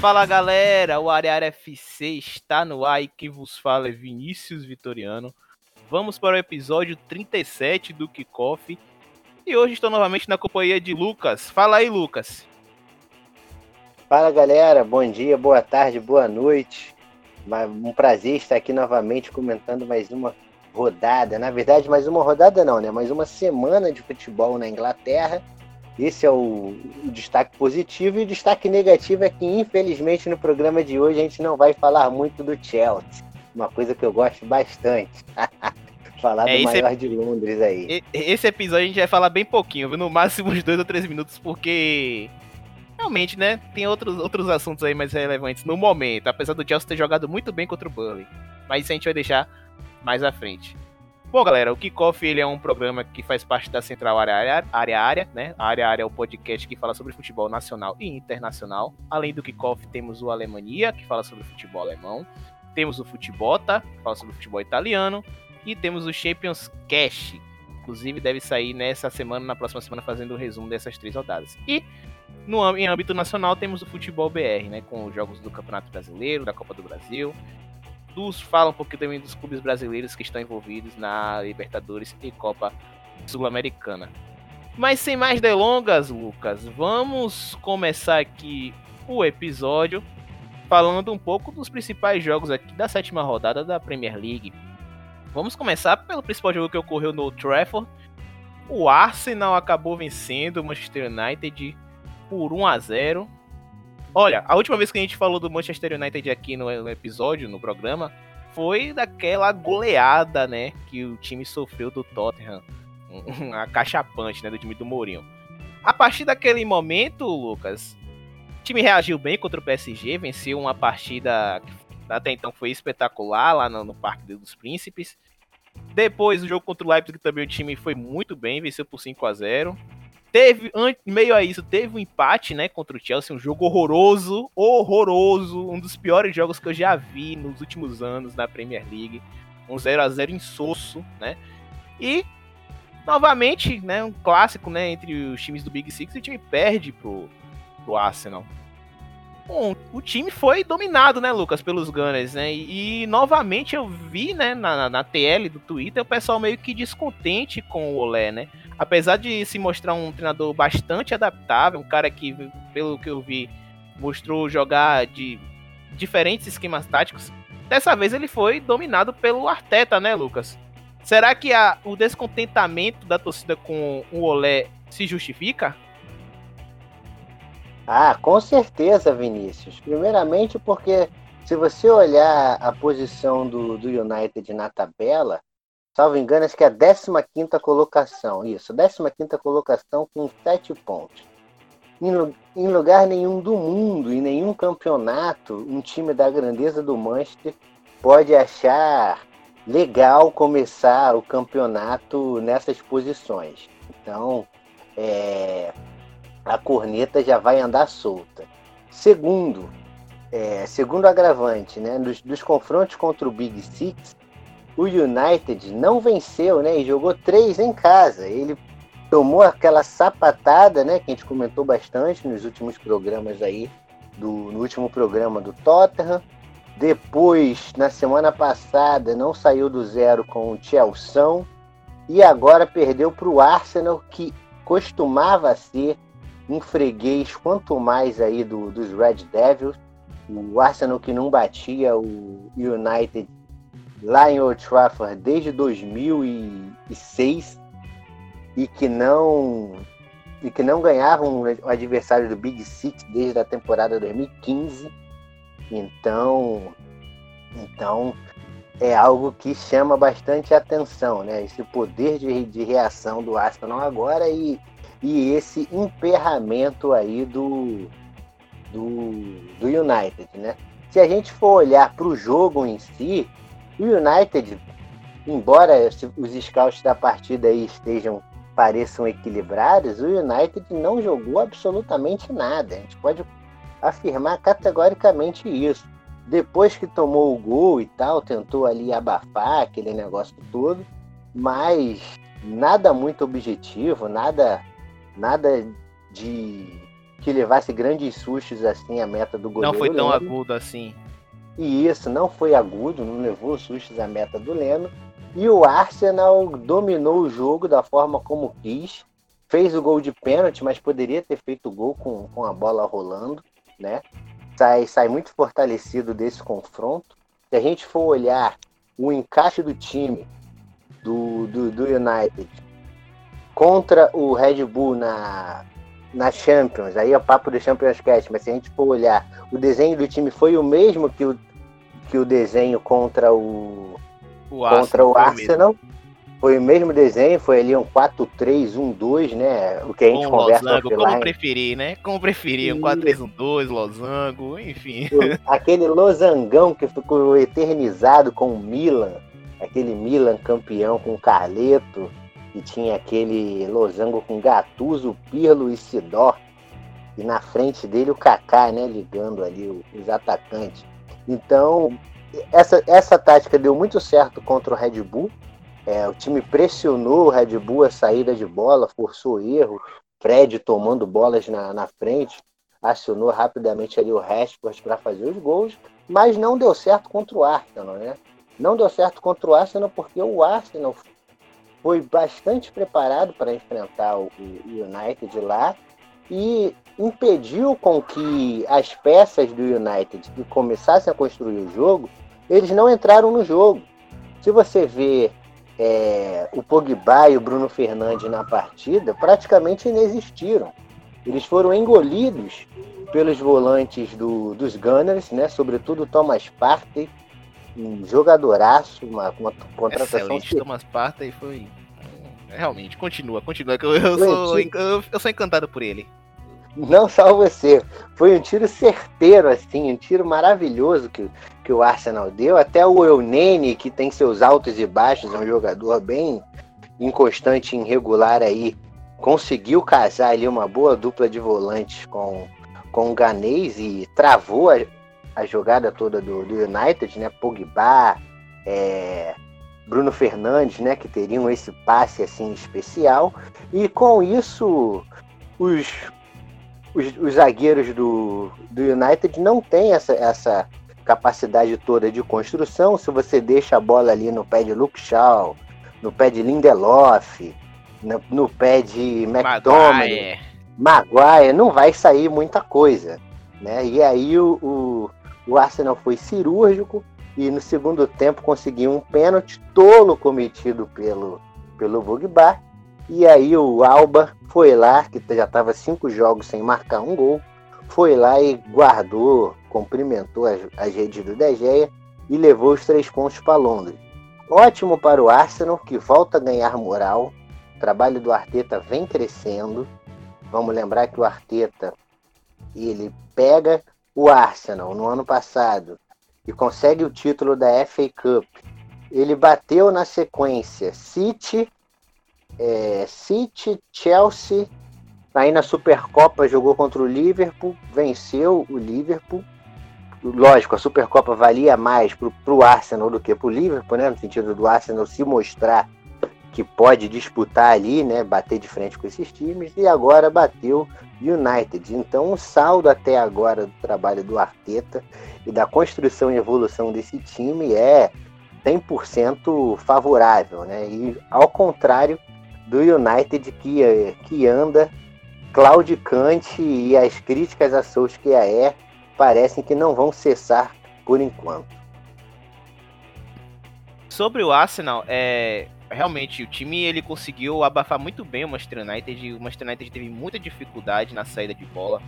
Fala galera, o Área FC está no ar e quem vos fala é Vinícius Vitoriano. Vamos para o episódio 37 do Kickoff e hoje estou novamente na companhia de Lucas. Fala aí, Lucas. Fala galera, bom dia, boa tarde, boa noite. Um prazer estar aqui novamente comentando mais uma rodada. Na verdade, mais uma rodada não, né? Mais uma semana de futebol na Inglaterra esse é o, o, destaque positivo e o destaque negativo é que, infelizmente, no programa de hoje a gente não vai falar muito do Chelsea. Uma coisa que eu gosto bastante. falar é, do maior de Londres aí. Esse episódio a gente vai falar bem pouquinho, no máximo uns dois ou três minutos, porque realmente, né, tem outros, outros assuntos aí mais relevantes no momento, apesar do Chelsea ter jogado muito bem contra o Burnley. Mas isso a gente vai deixar mais à frente. Bom, galera, o Kickoff ele é um programa que faz parte da Central Área Área, área, área né? A Área Área é o podcast que fala sobre futebol nacional e internacional. Além do Kickoff, temos o Alemania, que fala sobre futebol alemão. Temos o Futebota, que fala sobre futebol italiano. E temos o Champions Cash. Inclusive, deve sair nessa semana, na próxima semana, fazendo o um resumo dessas três rodadas. E no, em âmbito nacional, temos o Futebol BR, né? Com os jogos do Campeonato Brasileiro, da Copa do Brasil dos fala um pouquinho também dos clubes brasileiros que estão envolvidos na Libertadores e Copa Sul-Americana. Mas sem mais delongas, Lucas, vamos começar aqui o episódio falando um pouco dos principais jogos aqui da sétima rodada da Premier League. Vamos começar pelo principal jogo que ocorreu no Trafford. O Arsenal acabou vencendo o Manchester United por 1 a 0 Olha, a última vez que a gente falou do Manchester United aqui no, episódio, no programa, foi daquela goleada, né, que o time sofreu do Tottenham, a cachapante, né, do time do Mourinho. A partir daquele momento, Lucas, o time reagiu bem contra o PSG, venceu uma partida que até então foi espetacular lá no, Parque dos Príncipes. Depois, o jogo contra o Leipzig também o time foi muito bem, venceu por 5 a 0 Teve, meio a isso, teve um empate, né, contra o Chelsea, um jogo horroroso, horroroso, um dos piores jogos que eu já vi nos últimos anos na Premier League. Um 0 a 0 insosso, né? E novamente, né, um clássico, né, entre os times do Big Six, o time perde pro, pro Arsenal. Bom, o time foi dominado, né, Lucas, pelos Gunners, né? E, e novamente eu vi, né, na, na TL do Twitter, o pessoal meio que descontente com o Olé, né? Apesar de se mostrar um treinador bastante adaptável, um cara que, pelo que eu vi, mostrou jogar de diferentes esquemas táticos, dessa vez ele foi dominado pelo Arteta, né, Lucas? Será que a, o descontentamento da torcida com o Olé se justifica? Ah, com certeza, Vinícius. Primeiramente porque se você olhar a posição do, do United na tabela, salvo engano, acho que é a 15 colocação. Isso, 15 colocação com 7 pontos. Em, em lugar nenhum do mundo, em nenhum campeonato, um time da grandeza do Manchester pode achar legal começar o campeonato nessas posições. Então, é, a corneta já vai andar solta. Segundo, é, segundo agravante, né, dos, dos, confrontos contra o Big Six, o United não venceu, né, e jogou três em casa. Ele tomou aquela sapatada, né, que a gente comentou bastante nos últimos programas aí, do, no último programa do Tottenham. Depois, na semana passada, não saiu do zero com o Chelsea e agora perdeu para o Arsenal, que costumava ser um freguês, quanto mais aí do, dos Red Devils. O Arsenal que não batia o United lá em Old Trafford desde 2006 e que não e que não ganhava um adversário do Big Six desde a temporada 2015. Então, então é algo que chama bastante atenção, né? Esse poder de, de reação do Arsenal agora e e esse emperramento aí do, do, do United, né? Se a gente for olhar para o jogo em si, o United, embora os scouts da partida aí estejam pareçam equilibrados, o United não jogou absolutamente nada. A gente pode afirmar categoricamente isso. Depois que tomou o gol e tal, tentou ali abafar aquele negócio todo, mas nada muito objetivo, nada nada de que levasse grandes sustos assim a meta do goleiro. Não foi tão Leno. agudo assim. E isso não foi agudo, não levou sustos à meta do Leno. E o Arsenal dominou o jogo da forma como quis. Fez o gol de pênalti, mas poderia ter feito o gol com, com a bola rolando, né? Sai, sai muito fortalecido desse confronto. Se a gente for olhar o encaixe do time do, do, do United contra o Red Bull na, na Champions, aí é papo do Champions Cast, mas se a gente for olhar, o desenho do time foi o mesmo que o, que o desenho contra o, O contra o Arsenal. Foi o mesmo desenho, foi ali um 4-3-1-2, né? O que a gente Com conversa losango, como offline. preferir, né? Como preferir, um Sim. 4-3-1-2, losango, enfim. Aquele losangão que ficou eternizado com o Milan, aquele Milan campeão com o Carleto, e tinha aquele losango com Gattuso, Pirlo e Sidor, e na frente dele o Kaká, né, ligando ali os atacantes. Então, essa, essa tática deu muito certo contra o Red Bull. É, o time pressionou o Red Bull a saída de bola, forçou erro, Fred tomando bolas na, na frente acionou rapidamente ali o Rashford para fazer os gols, mas não deu certo contra o Arsenal, né? Não deu certo contra o Arsenal porque o Arsenal foi bastante preparado para enfrentar o United lá e impediu com que as peças do United que começassem a construir o jogo, eles não entraram no jogo. Se você vê é, o Pogba e o Bruno Fernandes na partida, praticamente inexistiram. Eles foram engolidos pelos volantes do, dos Gunners, né? Sobretudo Thomas Partey, um jogadoraço, uma, uma contratação Excelente, Thomas Partey foi... Realmente, continua, continua, que eu, eu, sou, eu, eu sou encantado por ele. Não só você. Foi um tiro certeiro, assim, um tiro maravilhoso que, que o Arsenal deu. Até o Eunene, que tem seus altos e baixos, é um jogador bem inconstante e irregular aí, conseguiu casar ali uma boa dupla de volantes com, com o Ganês e travou a, a jogada toda do, do United, né? Pogba, é, Bruno Fernandes, né? Que teriam esse passe assim especial. E com isso, os, os, os zagueiros do, do United não têm essa, essa capacidade toda de construção. Se você deixa a bola ali no pé de Luke Shaw, no pé de Lindelof, no, no pé de McDominay, Maguire. Maguire, não vai sair muita coisa. Né? E aí o, o, o Arsenal foi cirúrgico e no segundo tempo conseguiu um pênalti tolo cometido pelo, pelo Pogba. E aí o Alba foi lá, que já estava cinco jogos sem marcar um gol, foi lá e guardou, cumprimentou as, as redes do De Gea e levou os três pontos para Londres. Ótimo para o Arsenal, que volta a ganhar moral. O trabalho do Arteta vem crescendo. Vamos lembrar que o Arteta ele pega o Arsenal no ano passado e consegue o título da FA Cup. Ele bateu na sequência City, é, City, Chelsea. Aí na Supercopa jogou contra o Liverpool, venceu o Liverpool. Lógico, a Supercopa valia mais para o Arsenal do que para o Liverpool, né? No sentido do Arsenal se mostrar que pode disputar ali, né? Bater de frente com esses times. E agora bateu United. Então o saldo até agora do trabalho do Arteta e da construção e evolução desse time é 100% favorável, né? E ao contrário do United que, que anda claudicante e as críticas a Solskjaer parecem que não vão cessar por enquanto. Sobre o Arsenal, é, realmente o time ele conseguiu abafar muito bem o Manchester United. O Manchester United teve muita dificuldade na saída de bola.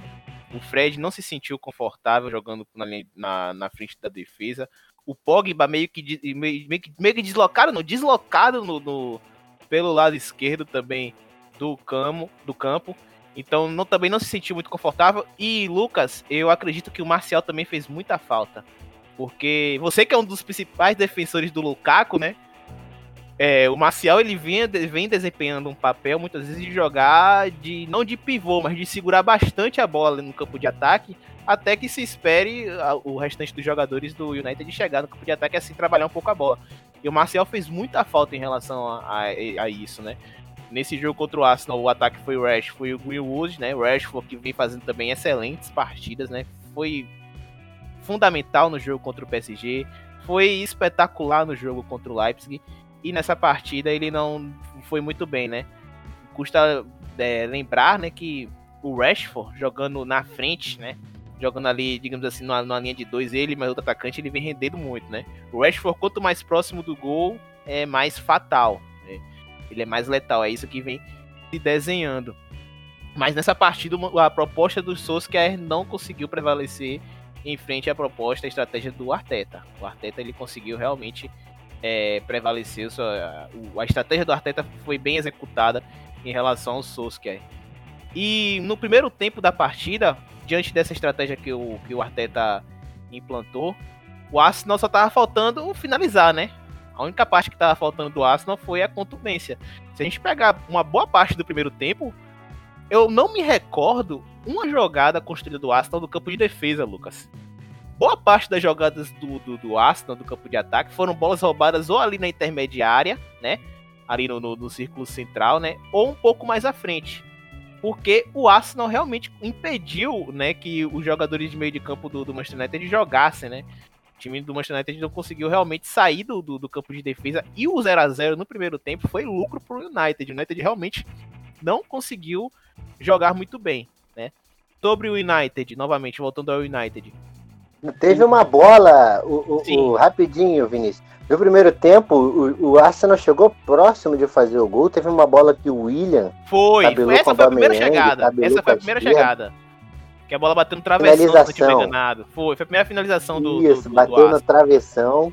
O Fred não se sentiu confortável jogando na, na, na frente da defesa. O Pogba meio que, meio, meio que, meio que deslocado, no, deslocado no, no, pelo lado esquerdo também do campo, do campo. Então não, também não se sentiu muito confortável. E Lucas, eu acredito que o Marcial também fez muita falta. Porque você que é um dos principais defensores do Lukaku, né? É, o Marcial ele vem, vem desempenhando um papel muitas vezes de jogar de não de pivô, mas de segurar bastante a bola no campo de ataque, até que se espere o restante dos jogadores do United chegar no campo de ataque e assim trabalhar um pouco a bola. E o Marcial fez muita falta em relação a, a, a isso, né? Nesse jogo contra o Arsenal, o ataque foi o Rash, foi o Greenwood, né? O Rashford que vem fazendo também excelentes partidas, né? Foi fundamental no jogo contra o PSG, foi espetacular no jogo contra o Leipzig e nessa partida ele não foi muito bem, né? Custa é, lembrar, né, que o Rashford jogando na frente, né? Jogando ali, digamos assim, numa, numa linha de dois, ele, mas outro atacante, ele vem rendendo muito, né? O Rashford, quanto mais próximo do gol, é mais fatal. Né? Ele é mais letal, é isso que vem se desenhando. Mas nessa partida, a proposta do Solskjaer não conseguiu prevalecer em frente à proposta, a estratégia do Arteta. O Arteta ele conseguiu realmente é, prevalecer, a, estratégia do Arteta foi bem executada em relação ao Solskjaer. E no primeiro tempo da partida, diante dessa estratégia que o, que o Arteta implantou, o Arsenal só tava faltando finalizar, né? A única parte que tava faltando do Arsenal foi a contundência. Se a gente pegar uma boa parte do primeiro tempo, eu não me recordo uma jogada construída do Arsenal no campo de defesa, Lucas. Boa parte das jogadas do, do, do do campo de ataque, foram bolas roubadas ou ali na intermediária, né? Ali no, no, no círculo central, né? Ou um pouco mais à frente. Porque o Arsenal realmente impediu, né, que os jogadores de meio de campo do, do Manchester United jogassem, né? O time do Manchester United não conseguiu realmente sair do, do, do campo de defesa. E o 0 a 0 no primeiro tempo foi lucro pro United. O United realmente não conseguiu jogar muito bem, né? Sobre o United, novamente, voltando ao United. Teve uma bola, o, o, o rapidinho, Vinícius. No primeiro tempo, o, o, Arsenal chegou próximo de fazer o gol. Teve uma bola que o William. Foi, foi essa foi a primeira chegada. Essa foi a primeira chegada. Que a bola bateu no travessão, se não enganado. Foi, foi a primeira finalização do. Isso, do, do, bateu no travessão.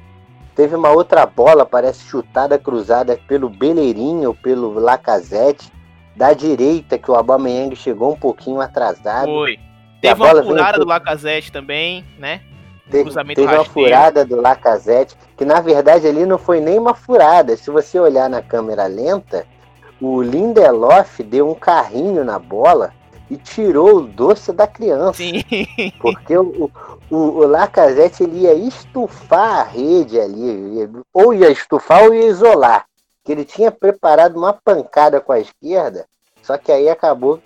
Teve uma outra bola, parece chutada cruzada pelo Beleirinho, pelo Lacazette da direita, que o Aubameyang chegou um pouquinho atrasado. Foi. Teve uma furada do Lacazette também, né? Teve, teve uma furada do Lacazette, que na verdade ali não foi nem uma furada. Se você olhar na câmera lenta, o Lindelof deu um carrinho na bola e tirou o doce da criança. Sim. Porque o, o, o Lacazette ele ia estufar a rede ali, ou ia estufar ou ia isolar que ele tinha preparado uma pancada com a esquerda, só que aí acabou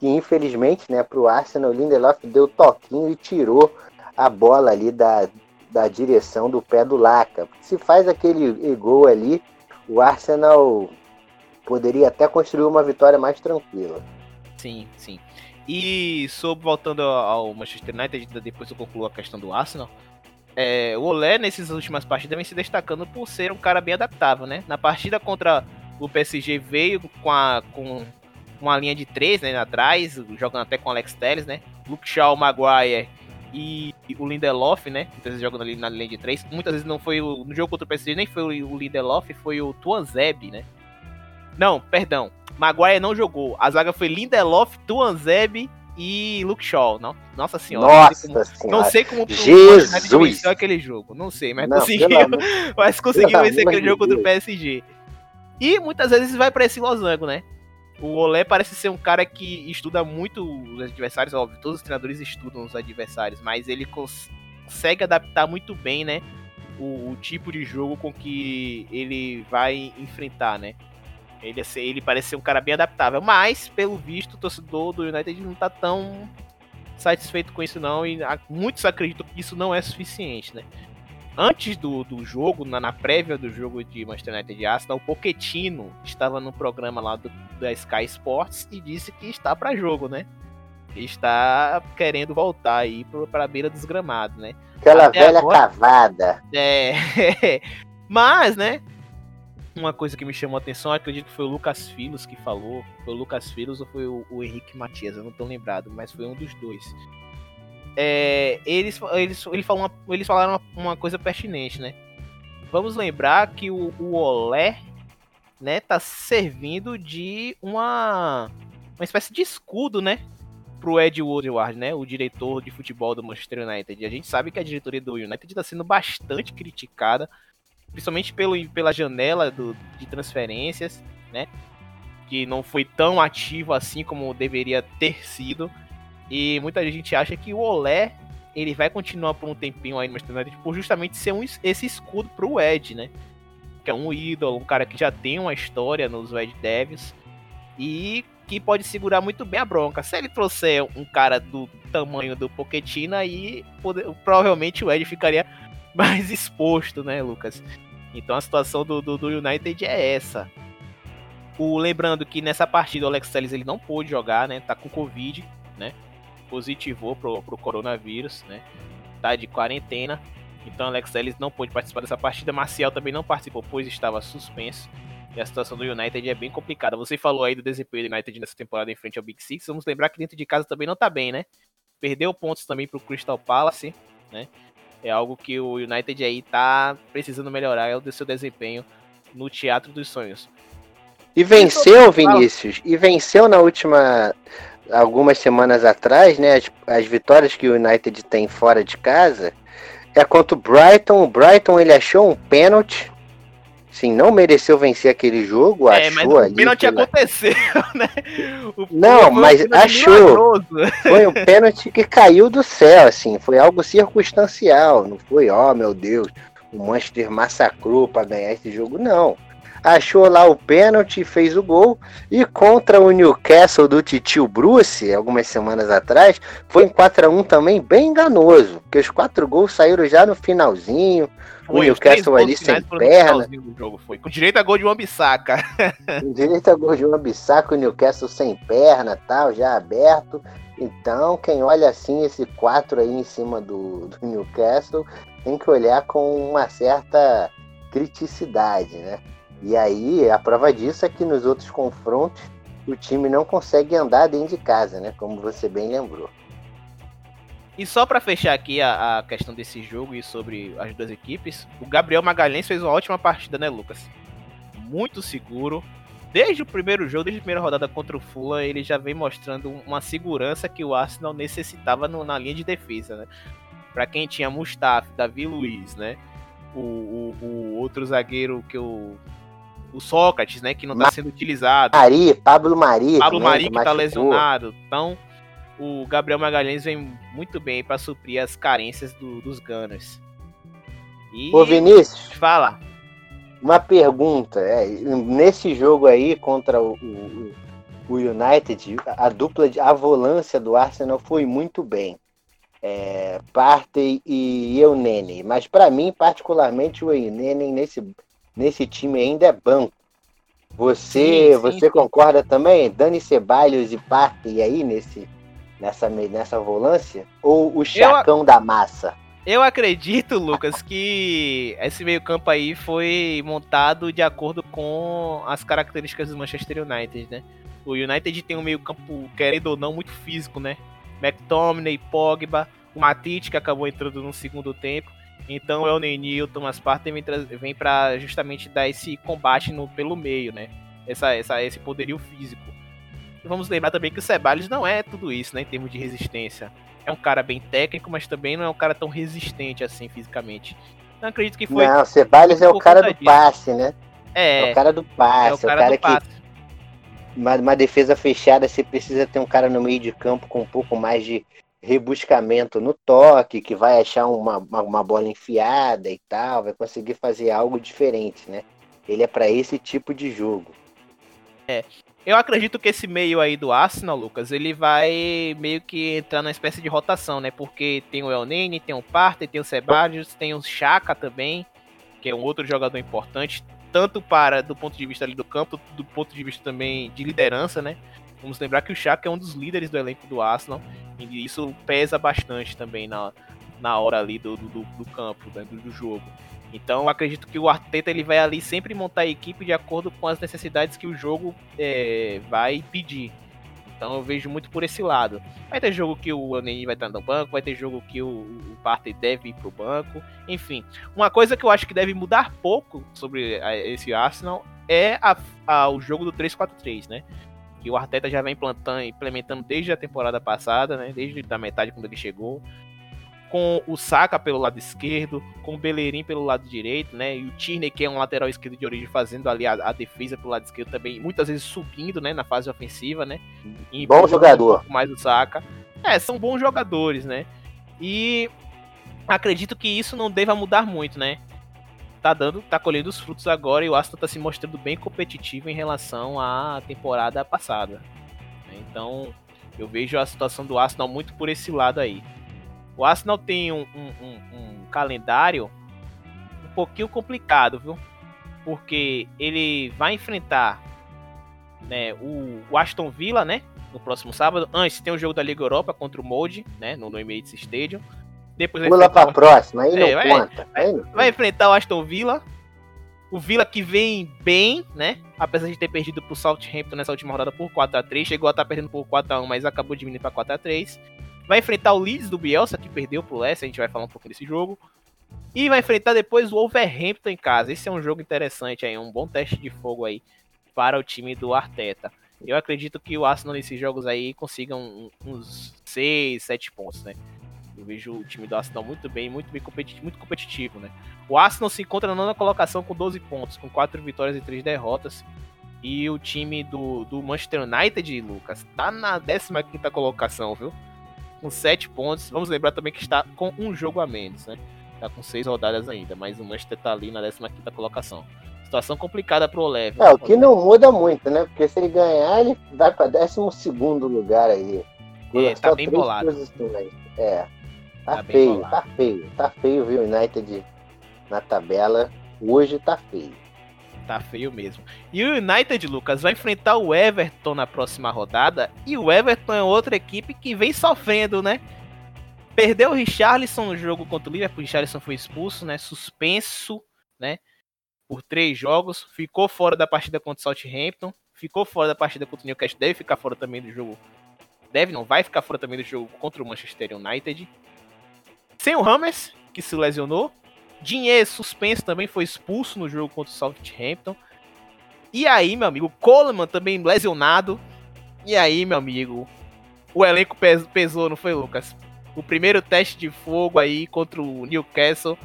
que infelizmente, né, para o Arsenal, o Lindelof deu toquinho e tirou a bola ali da, da direção do pé do Laca. Se faz aquele gol ali, o Arsenal poderia até construir uma vitória mais tranquila. Sim, sim. E sobre voltando ao Manchester United, depois eu concluo a questão do Arsenal. É, o Olé, nessas últimas partidas, vem se destacando por ser um cara bem adaptável, né? Na partida contra o PSG veio com, a, com uma linha de três né, atrás, jogando até com o Alex Telles, né? Luke Shaw, Maguire e o Lindelof, né? Muitas vezes jogando ali na linha de três. Muitas vezes não foi o, no jogo contra o PSG, nem foi o Lindelof, foi o Tuanzeb, né? Não, perdão. Maguire não jogou. A zaga foi Lindelof, Tuanzeb e Luke Shaw. Não, nossa senhora. Nossa não sei como, não sei como Jesus. o venceu aquele jogo. Não sei, mas não, conseguiu. Mas conseguiu vencer aquele jogo contra o PSG. E muitas vezes vai para esse losango, né? O Olé parece ser um cara que estuda muito os adversários, óbvio, todos os treinadores estudam os adversários, mas ele consegue adaptar muito bem, né? O, o tipo de jogo com que ele vai enfrentar, né? Ele, ele parece ser um cara bem adaptável, mas, pelo visto, o torcedor do United não tá tão satisfeito com isso, não. E muitos acreditam que isso não é suficiente, né? Antes do, do jogo, na, na prévia do jogo de Manchester United e Arsenal, o Pochettino estava no programa lá do, da Sky Sports e disse que está para jogo, né? Está querendo voltar aí para a beira dos gramados, né? Aquela Até velha agora, cavada. É. Mas, né? uma coisa que me chamou a atenção, acredito que foi o Lucas Filos que falou. Foi o Lucas Filos ou foi o, o Henrique Matias, eu não tô lembrado, mas foi um dos dois. É, eles, eles, eles, falam eles falaram uma, uma, coisa pertinente, né? Vamos lembrar que o, o Olé, né, tá servindo de uma, uma espécie de escudo, né? Pro Ed Woodward, né? O diretor de futebol do Manchester United. A gente sabe que a diretoria do United está sendo bastante criticada principalmente pelo, pela janela do, de transferências, né? Que não foi tão ativo assim como deveria ter sido. E muita gente acha que o Olé ele vai continuar por um tempinho aí no Manchester United por justamente ser um, esse escudo pro Ed, né? Que é um ídolo, um cara que já tem uma história nos Red Devils. e que pode segurar muito bem a bronca. Se ele trouxer um cara do tamanho do Pochettino, aí provavelmente o Ed ficaria mais exposto, né, Lucas? Então a situação do, do, do United é essa. O, lembrando que nessa partida o Alex Telles ele não pôde jogar, né? Tá com Covid, né? Positivou pro, pro coronavírus, né? Tá de quarentena. Então Alex Telles não pôde participar dessa partida. Marcial também não participou, pois estava suspenso. E a situação do United é bem complicada. Você falou aí do desempenho do United nessa temporada em frente ao Big Six. Vamos lembrar que dentro de casa também não tá bem, né? Perdeu pontos também pro Crystal Palace, né? É algo que o United aí tá precisando melhorar é o seu desempenho no Teatro dos Sonhos. E venceu, Vinícius, e venceu na última algumas semanas atrás, né? As, as vitórias que o United tem fora de casa é contra o Brighton. O Brighton ele achou um pênalti Sim, não mereceu vencer aquele jogo, é, achou mas o pênalti pela... aconteceu, né? O não, mas achou. Foi um pênalti que caiu do céu, assim, foi algo circunstancial, não foi, ó, oh, meu Deus, o Manchester massacrou para ganhar esse jogo, não achou lá o pênalti, fez o gol. E contra o Newcastle do Titio Bruce, algumas semanas atrás, foi em 4 a 1 também bem enganoso, porque os quatro gols saíram já no finalzinho. Foi, o Newcastle ali sem perna. Jogo, foi. Com direito a gol de uma bissaca. Com direito a gol de uma bissaca, o Newcastle sem perna, tal, já aberto. Então, quem olha assim esse 4 aí em cima do, do Newcastle, tem que olhar com uma certa criticidade, né? E aí, a prova disso é que nos outros confrontos o time não consegue andar dentro de casa, né? Como você bem lembrou. E só para fechar aqui a, a, questão desse jogo e sobre as duas equipes, o Gabriel Magalhães fez uma ótima partida, né, Lucas? Muito seguro. Desde o primeiro jogo, desde a primeira rodada contra o Fulham, ele já vem mostrando uma segurança que o Arsenal necessitava no, na linha de defesa, né? Para quem tinha Mustafa, Davi Luiz, né? O, o, o outro zagueiro que eu o Sócrates, né, que não está sendo utilizado. Mari, Pablo Mari. Pablo Mari que está lesionado. Então, o Gabriel Magalhães vem muito bem para suprir as carências do, dos Gunners. E... Ô Vinícius. Fala. Uma pergunta. É, nesse jogo aí contra o, o, o United, a dupla de a volância do Arsenal foi muito bem. É, Partey e Eunene. Mas para mim, particularmente, o Eunene nesse nesse time ainda é banco. Você, sim, sim, você sim. concorda também? Dani Ceballos e Partey aí nesse, nessa, nessa volância? Ou o chacão eu, da massa? Eu acredito, Lucas, que esse meio-campo aí foi montado de acordo com as características do Manchester United, né? O United tem um meio-campo, querendo ou não, muito físico, né? McTominay, Pogba, o Matite, que acabou entrando no segundo tempo. Então é o Neni e o Thomas Partey vem, vem para justamente dar esse combate no, pelo meio, né? Essa, essa, esse poderio físico. E vamos lembrar também que o Ceballos não é tudo isso, né? Em termos de resistência. É um cara bem técnico, mas também não é um cara tão resistente assim fisicamente. Não acredito que foi. Não, o Ceballos é o cara do passe, né? É. É o cara do passe. É o cara, o cara que. Uma, uma defesa fechada, você precisa ter um cara no meio de campo com um pouco mais de rebuscamento no toque, que vai achar uma, uma, uma, bola enfiada e tal, vai conseguir fazer algo diferente, né? Ele é para esse tipo de jogo. É. Eu acredito que esse meio aí do Arsenal, Lucas, ele vai meio que entrar numa espécie de rotação, né? Porque tem o El Nene, tem o Partey, tem o Sebadios, tem o Chaka também, que é um outro jogador importante, tanto para do ponto de vista ali do campo, do ponto de vista também de liderança, né? Vamos lembrar que o Chaka é um dos líderes do elenco do Arsenal. E isso pesa bastante também na, na hora ali do, do, do campo, né, do, do jogo. Então acredito que o Arteta ele vai ali sempre montar a equipe de acordo com as necessidades que o jogo é, vai pedir. Então eu vejo muito por esse lado. Vai ter jogo que o Neni vai estar no banco, vai ter jogo que o, o Partey deve ir pro banco. Enfim, uma coisa que eu acho que deve mudar pouco sobre esse Arsenal é a, a, o jogo do 3-4-3, né? Que o Arteta já vem implantando, implementando desde a temporada passada, né? Desde a metade quando ele chegou. Com o Saka pelo lado esquerdo, com o Bellerin pelo lado direito, né? E o Tierney, que é um lateral esquerdo de origem, fazendo ali a, a defesa pelo lado esquerdo também, muitas vezes subindo, né? Na fase ofensiva, né? E Bom jogador. Um mais o Saka. É, são bons jogadores, né? E acredito que isso não deva mudar muito, né? Tá dando, tá colhendo os frutos agora e o Arsenal tá se mostrando bem competitivo em relação à temporada passada. Então, eu vejo a situação do Arsenal muito por esse lado aí. O Arsenal tem um, um, um, um calendário um pouquinho complicado, viu? Porque ele vai enfrentar né, o, o Aston Villa, né? No próximo sábado. Antes tem o jogo da Liga Europa contra o Molde, né? No, no Emirates Stadium. Depois Pula pra próxima, aí é, não vai, conta. Vai, vai, enfrentar o Aston Villa. O Villa que vem bem, né? Apesar de ter perdido pro Southampton nessa última rodada por 4x3. Chegou a estar tá perdendo por 4x1, mas acabou diminuindo pra 4x3. Vai enfrentar o Leeds do Bielsa, que perdeu pro Leicester. A gente vai falar um pouco desse jogo. E vai enfrentar depois o Wolverhampton em casa. Esse é um jogo interessante aí, um bom teste de fogo aí para o time do Arteta. Eu acredito que o Arsenal nesses jogos aí consiga uns 6, 7 pontos, né? Eu vejo o time do Arsenal muito bem, muito bem competitivo, muito competitivo, né? O Arsenal se encontra na nona colocação com 12 pontos, com 4 vitórias e 3 derrotas. E o time do, do Manchester United, Lucas, tá na 15 colocação, viu? Com 7 pontos. Vamos lembrar também que está com um jogo a menos, né? Tá com 6 rodadas ainda, mas o Manchester tá ali na 15 colocação. Situação complicada pro Leve. É, o que não muda muito, né? Porque se ele ganhar, ele vai pra 12 lugar aí. É, tá bem bolado. É. Tá, tá feio, tá feio. Tá feio, viu? United na tabela. Hoje tá feio. Tá feio mesmo. E o United, Lucas, vai enfrentar o Everton na próxima rodada. E o Everton é outra equipe que vem sofrendo, né? Perdeu o Richarlison no jogo contra o Liverpool. O Richarlison foi expulso, né? Suspenso, né? por três jogos, ficou fora da partida contra o Southampton, ficou fora da partida contra o Newcastle, deve ficar fora também do jogo. Deve não, vai ficar fora também do jogo contra o Manchester United. Sem o Hammers, que se lesionou. Dinheiro suspenso também foi expulso no jogo contra o Southampton. E aí, meu amigo, Coleman também lesionado. E aí, meu amigo, o elenco pesou, não foi, Lucas? O primeiro teste de fogo aí contra o Newcastle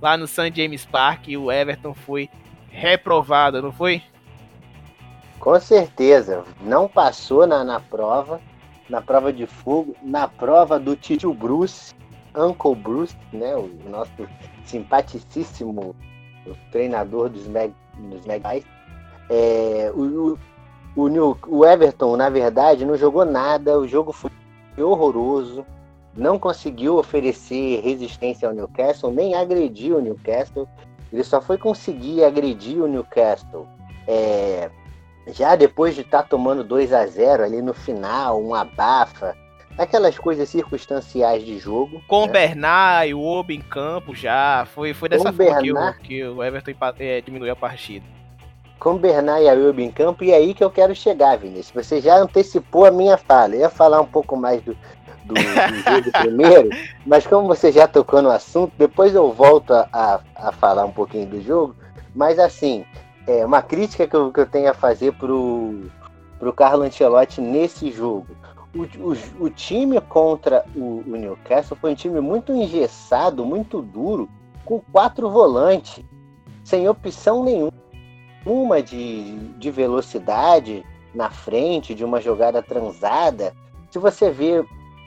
lá no St. James Park e o Everton foi reprovado, não foi? Com certeza. Não passou na, na prova, na prova de fogo, na prova do tio Bruce, Uncle Bruce, né? O nosso simpaticíssimo treinador dos, Meg, dos Megais. É, o, o, o, o Everton, na verdade, não jogou nada, o jogo foi horroroso não conseguiu oferecer resistência ao Newcastle, nem agrediu o Newcastle. Ele só foi conseguir agredir o Newcastle é, já depois de estar tá tomando 2 a 0 ali no final, um abafa, aquelas coisas circunstanciais de jogo. Com né? o Bernard e o Obi em campo já, foi, foi dessa Com forma Bernard, que, o, que o Everton é, diminuiu a partida. Com o Bernard e a Obi em campo, e é aí que eu quero chegar, Vinícius. Você já antecipou a minha fala. Eu ia falar um pouco mais do, do, do jogo primeiro, mas como você já tocou no assunto, depois eu volto a, a falar um pouquinho do jogo. Mas assim, é uma crítica que eu, que eu tenho a fazer pro, pro Carlo Ancelotti nesse jogo. O, o, o time contra o, o, Newcastle foi um time muito engessado, muito duro, com quatro volantes, sem opção nenhuma de, de velocidade na frente, de uma jogada transada. Se você vê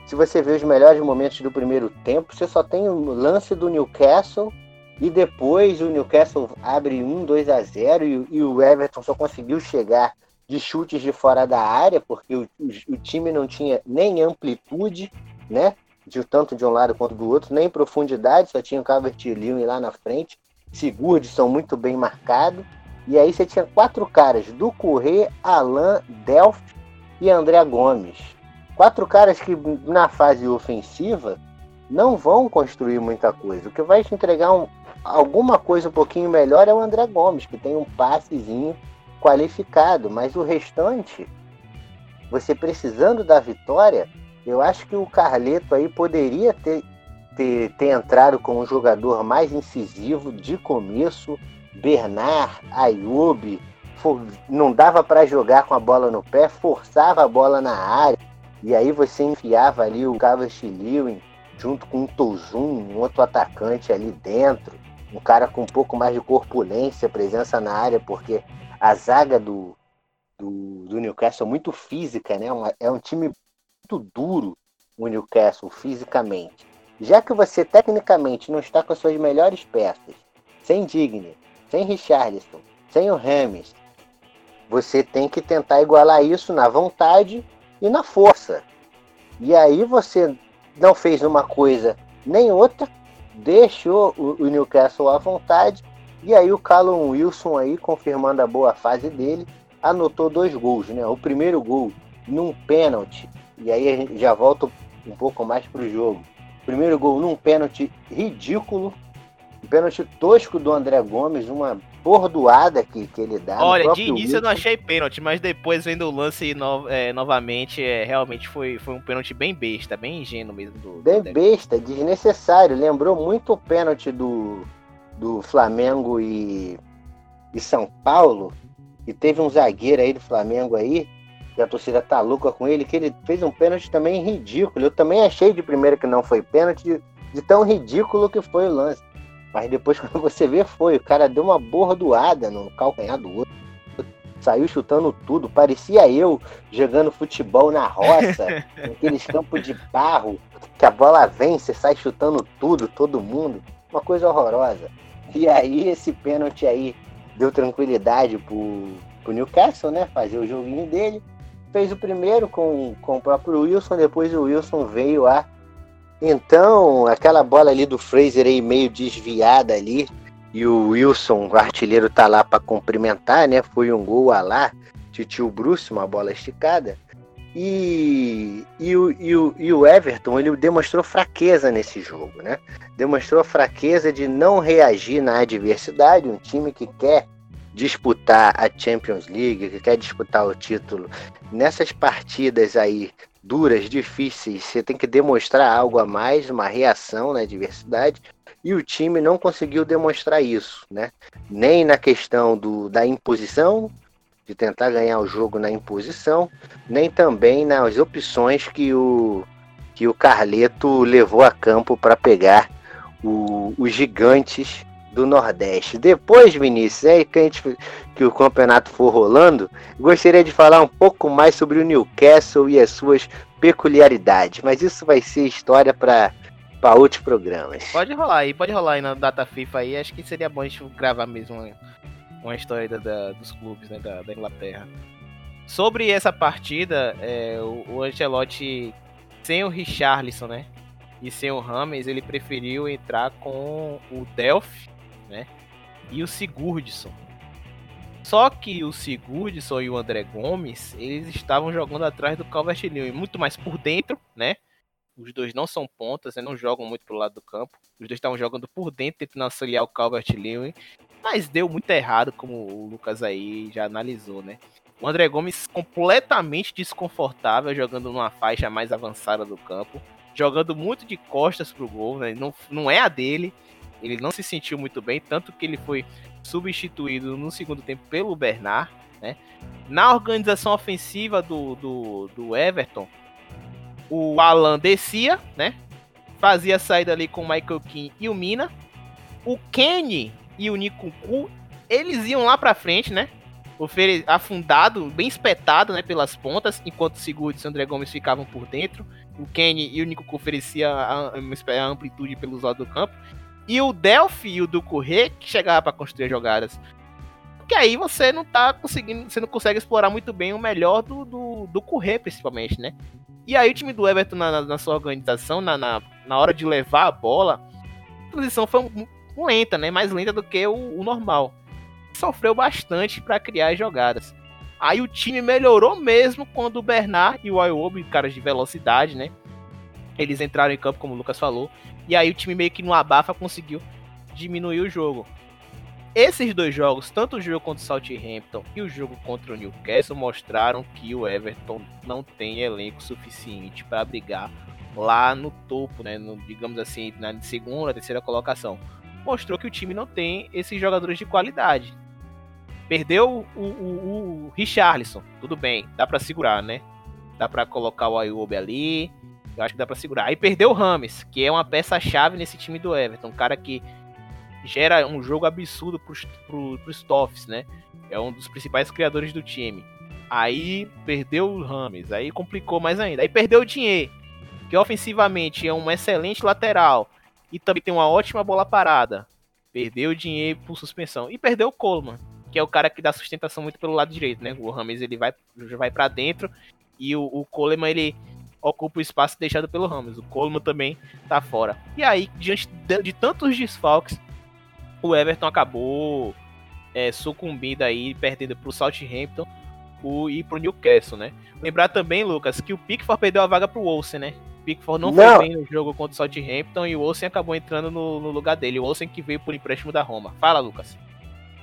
se você vê os melhores momentos do primeiro tempo, você só tem o lance do Newcastle e depois o Newcastle abre 1, 2 a 0 e, e o Everton só conseguiu chegar de chutes de fora da área, porque o, o, time não tinha nem amplitude, né? De tanto de um lado quanto do outro, nem profundidade, só tinha o Calvert Lewin lá na frente. são muito bem marcados. E aí você tinha quatro caras, do Corrêa, Alain, Delphi e André Gomes quatro caras que na fase ofensiva não vão construir muita coisa. O que vai te entregar um, alguma coisa um pouquinho melhor é o André Gomes, que tem um passezinho qualificado, mas o restante, você precisando da vitória, eu acho que o Carleto aí poderia ter, ter, ter entrado com um jogador mais incisivo de começo, Bernard, Ayub, não dava para jogar com a bola no pé, forçava a bola na área, e aí você enfiava ali o Carlos Lewin junto com o Tozum, um outro atacante ali dentro, um cara com um pouco mais de corpulência, presença na área, porque a zaga do, do, do Newcastle é muito física, né? Uma, é um time muito duro, o Newcastle, fisicamente. Já que você tecnicamente não está com as suas melhores peças, sem Digne, sem Richarlison, sem o Rames, você tem que tentar igualar isso na vontade e na força. E aí você não fez uma coisa nem outra, deixou o, Newcastle à vontade. E aí o Callum Wilson aí, confirmando a boa fase dele, anotou dois gols, né? O primeiro gol num pênalti. E aí a gente já volta um pouco mais pro jogo. Primeiro gol num pênalti ridículo. Um pênalti tosco do André Gomes, uma bordoada que, que ele dá. Olha, de início eu não achei pênalti, mas depois vendo o lance no, é, novamente, é, realmente foi, foi um pênalti bem besta, bem ingênuo mesmo. Do, bem do besta, desnecessário. Lembrou muito o pênalti do, do Flamengo e, e São Paulo. E teve um zagueiro aí do Flamengo aí, que a torcida tá louca com ele, que ele fez um pênalti também ridículo. Eu também achei de primeira que não foi pênalti, de, de tão ridículo que foi o lance. Mas depois, quando você vê, foi. O cara deu uma bordoada no calcanhar do outro. Saiu chutando tudo. Parecia eu jogando futebol na roça, aqueles campos de barro, que a bola vem, você sai chutando tudo, todo mundo. Uma coisa horrorosa. E aí, esse pênalti aí deu tranquilidade pro, pro Newcastle, né? Fazer o joguinho dele. Fez o primeiro com, com o próprio Wilson, depois o Wilson veio a então, aquela bola ali do Fraser aí meio desviada ali, e o Wilson, o artilheiro, tá lá para cumprimentar, né? Foi um gol a lá, Titio Bruce, uma bola esticada. E, e, o, e, o, e o Everton, ele demonstrou fraqueza nesse jogo, né? Demonstrou fraqueza de não reagir na adversidade, um time que quer disputar a Champions League, que quer disputar o título. Nessas partidas aí duras, difíceis, você tem que demonstrar algo a mais, uma reação na adversidade, e o time não conseguiu demonstrar isso, né? Nem na questão do, da imposição, de tentar ganhar o jogo na imposição, nem também nas opções que o, que o Carleto levou a campo para pegar o, os gigantes do Nordeste. Depois, Vinícius, é que, a gente, que o campeonato for rolando, gostaria de falar um pouco mais sobre o Newcastle e as suas peculiaridades, mas isso vai ser história para para outros programas. Pode rolar aí, pode rolar aí na data FIFA aí. Acho que seria bom a gente gravar mesmo uma, história da, da, dos clubes né, da, da, Inglaterra. Sobre essa partida, é, o, o Ancelotti, sem o Richarlison, né? E sem o Rames, ele preferiu entrar com o Delphi né? E o Sigurdsson. Só que o Sigurdsson e o André Gomes, eles estavam jogando atrás do Calvert-Lewin, muito mais por dentro, né? Os dois não são pontas, né? não jogam muito pro lado do campo. Os dois estavam jogando por dentro, tentando auxiliar o Calvert-Lewin, mas deu muito errado, como o Lucas aí já analisou, né? O André Gomes completamente desconfortável jogando numa faixa mais avançada do campo, jogando muito de costas pro gol, né? Não, não é a dele. Ele não se sentiu muito bem, tanto que ele foi substituído no segundo tempo pelo Bernard. Né? Na organização ofensiva do, do, do Everton, o Alan descia, né? Fazia a saída ali com o Michael King e o Mina. O Kenny e o Nikuku, eles iam lá pra frente, né? afundado, bem espetado, né, pelas pontas, enquanto o Sigurd e o André Gomes ficavam por dentro. O Kenny e o Nikuku ofereciam a, amplitude pelos lados do campo e o Delphi e o Ducurre que chegava para construir jogadas. Porque aí você não tá conseguindo, você não consegue explorar muito bem o melhor do, do, do Correr, principalmente, né? E aí o time do Everton na, na sua organização, na, na, na, hora de levar a bola, a transição foi lenta, né? Mais lenta do que o, o normal. Sofreu bastante para criar jogadas. Aí o time melhorou mesmo quando o Bernard e o Ayoub, caras de velocidade, né? Eles entraram em campo, como o Lucas falou, e aí o time meio que no abafa conseguiu diminuir o jogo. Esses dois jogos, tanto o jogo contra o Southampton e o jogo contra o Newcastle, mostraram que o Everton não tem elenco suficiente para brigar lá no topo, né? No, digamos assim, na segunda, terceira colocação. Mostrou que o time não tem esses jogadores de qualidade. Perdeu o, o, o Richarlison, tudo bem, dá para segurar, né? Dá para colocar o Ayoub ali, eu acho que dá para segurar. Aí perdeu o Rames, que é uma peça-chave nesse time do Everton. Um cara que gera um jogo absurdo pros, pro, pros Toffs, né? É um dos principais criadores do time. Aí perdeu o Rames, aí complicou mais ainda. Aí perdeu o Dinheiro, que ofensivamente é um excelente lateral e também tem uma ótima bola parada. Perdeu dinheiro por suspensão. E perdeu o Coleman, que é o cara que dá sustentação muito pelo lado direito, né? O Rames ele vai, vai para dentro e o, o Coleman ele ocupa o espaço deixado pelo Ramos. O Coleman também tá fora. E aí, diante de, de tantos desfalques, o Everton acabou é, sucumbindo aí, perdendo pro Southampton o, e pro Newcastle, né? Lembrar também, Lucas, que o Pickford perdeu a vaga pro Olsen, né? O Pickford não, não, foi bem no jogo contra o Southampton e o Olsen acabou entrando no, no lugar dele. O Olsen que veio por empréstimo da Roma. Fala, Lucas.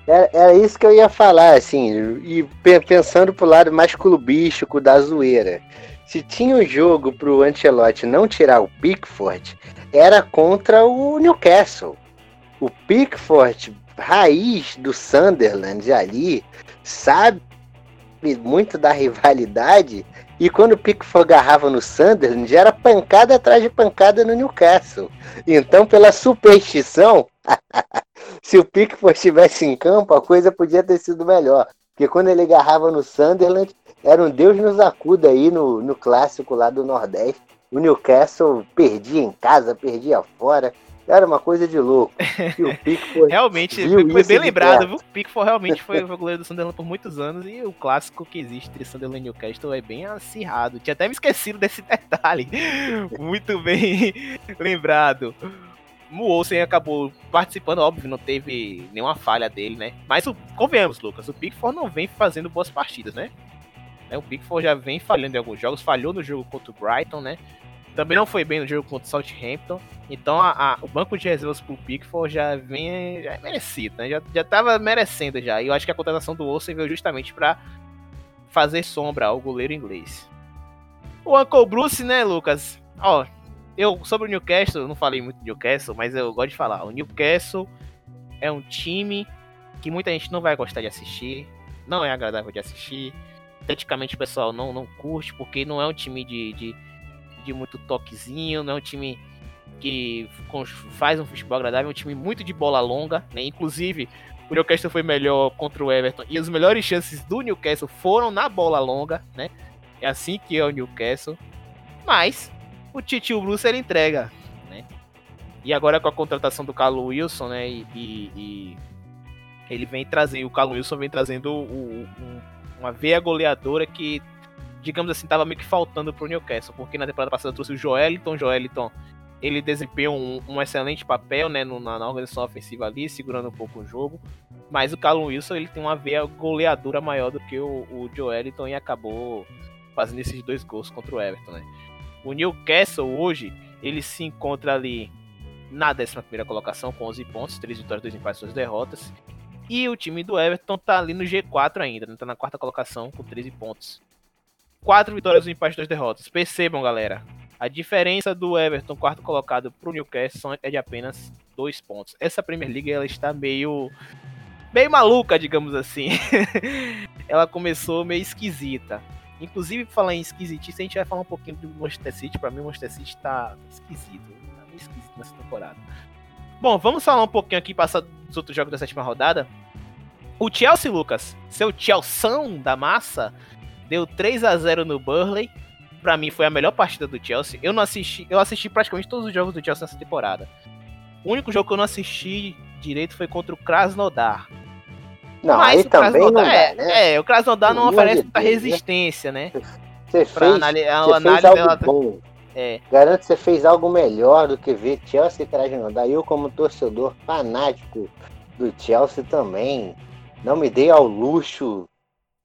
Era, era, isso que eu ia falar, assim, e pensando pro lado mais clubístico da zoeira. Se tinha um jogo pro Ancelotti não tirar o Pickford, era contra o Newcastle. O Pickford, raiz do Sunderland ali, sabe muito da rivalidade. E quando o Pickford agarrava no Sunderland, era pancada atrás de pancada no Newcastle. Então, pela superstição, se o Pickford estivesse em campo, a coisa podia ter sido melhor. Porque quando ele agarrava no Sunderland, era um Deus nos acuda aí no, no clássico lá do Nordeste. O Newcastle perdia em casa, perdia fora. Era uma coisa de louco. E o Pickford realmente, foi, foi bem lembrado, viu? O Pickford realmente foi o goleiro do Sunderland por muitos anos e o clássico que existe entre Sunderland e Newcastle é bem acirrado. Tinha até me esquecido desse detalhe. Muito bem lembrado. O Olsen acabou participando, óbvio, não teve nenhuma falha dele, né? Mas o, convenhamos, Lucas, o Pickford não vem fazendo boas partidas, né? O Pickford já vem falhando em alguns jogos, falhou no jogo contra o Brighton, né? Também não foi bem no jogo contra o Southampton. Então a, a, o banco de reservas pro Pickford já vem já é merecido, né? Já, já tava merecendo já. E eu acho que a contratação do Olsen veio justamente para fazer sombra ao goleiro inglês. O Uncle Bruce, né, Lucas? Ó, eu sobre o Newcastle, eu não falei muito do Newcastle, mas eu gosto de falar. O Newcastle é um time que muita gente não vai gostar de assistir, não é agradável de assistir. Esteticamente o pessoal não, não curte, porque não é um time de, de de muito toquezinho, não é um time que faz um futebol agradável, é um time muito de bola longa, né? Inclusive, o Newcastle foi melhor contra o Everton e as melhores chances do Newcastle foram na bola longa, né? É assim que é o Newcastle. Mas o Titio Bruce ele entrega, né? E agora com a contratação do Carlos Wilson, né? E, e, e ele vem trazendo, o Carlos Wilson vem trazendo o, o, uma veia goleadora que digamos assim, tava meio que faltando pro Newcastle, porque na temporada passada trouxe o Joeliton, o Joeliton ele desempenhou um, um, excelente papel né, na, na, organização ofensiva ali, segurando um pouco o jogo. Mas o Callum Wilson ele tem uma veia goleadora maior do que o, o Joeliton e acabou fazendo esses dois gols contra o Everton. Né? O Newcastle hoje ele se encontra ali na 11 colocação com 11 pontos, 3 vitórias, 2 empates, 2 derrotas. E o time do Everton tá ali no G4 ainda, né? tá na quarta colocação com 13 pontos quatro vitórias, um empate, duas derrotas. Percebam, galera. A diferença do Everton, quarto colocado, para o Newcastle é de apenas dois pontos. Essa Premier League ela está meio. meio maluca, digamos assim. ela começou meio esquisita. Inclusive, falar em esquisitice, a gente vai falar um pouquinho do Manchester City. Para mim, o Manchester City está esquisito. Tá meio esquisito nessa temporada. Bom, vamos falar um pouquinho aqui, passar dos outros jogos da sétima rodada. O Chelsea, Lucas, seu Chelsea da massa, deu 3 a 0 no Burley. Para mim foi a melhor partida do Chelsea. Eu não assisti, eu assisti praticamente todos os jogos do Chelsea nessa temporada. O único jogo que eu não assisti direito foi contra o Krasnodar. Não, Mas aí também não dá, é, né? é, o Krasnodar não oferece muita né? resistência, né? Você fez, anali você fez algo bom. É. Garanto que você fez algo melhor do que ver Chelsea e Krasnodar. Eu, como torcedor fanático do Chelsea também, não me dei ao luxo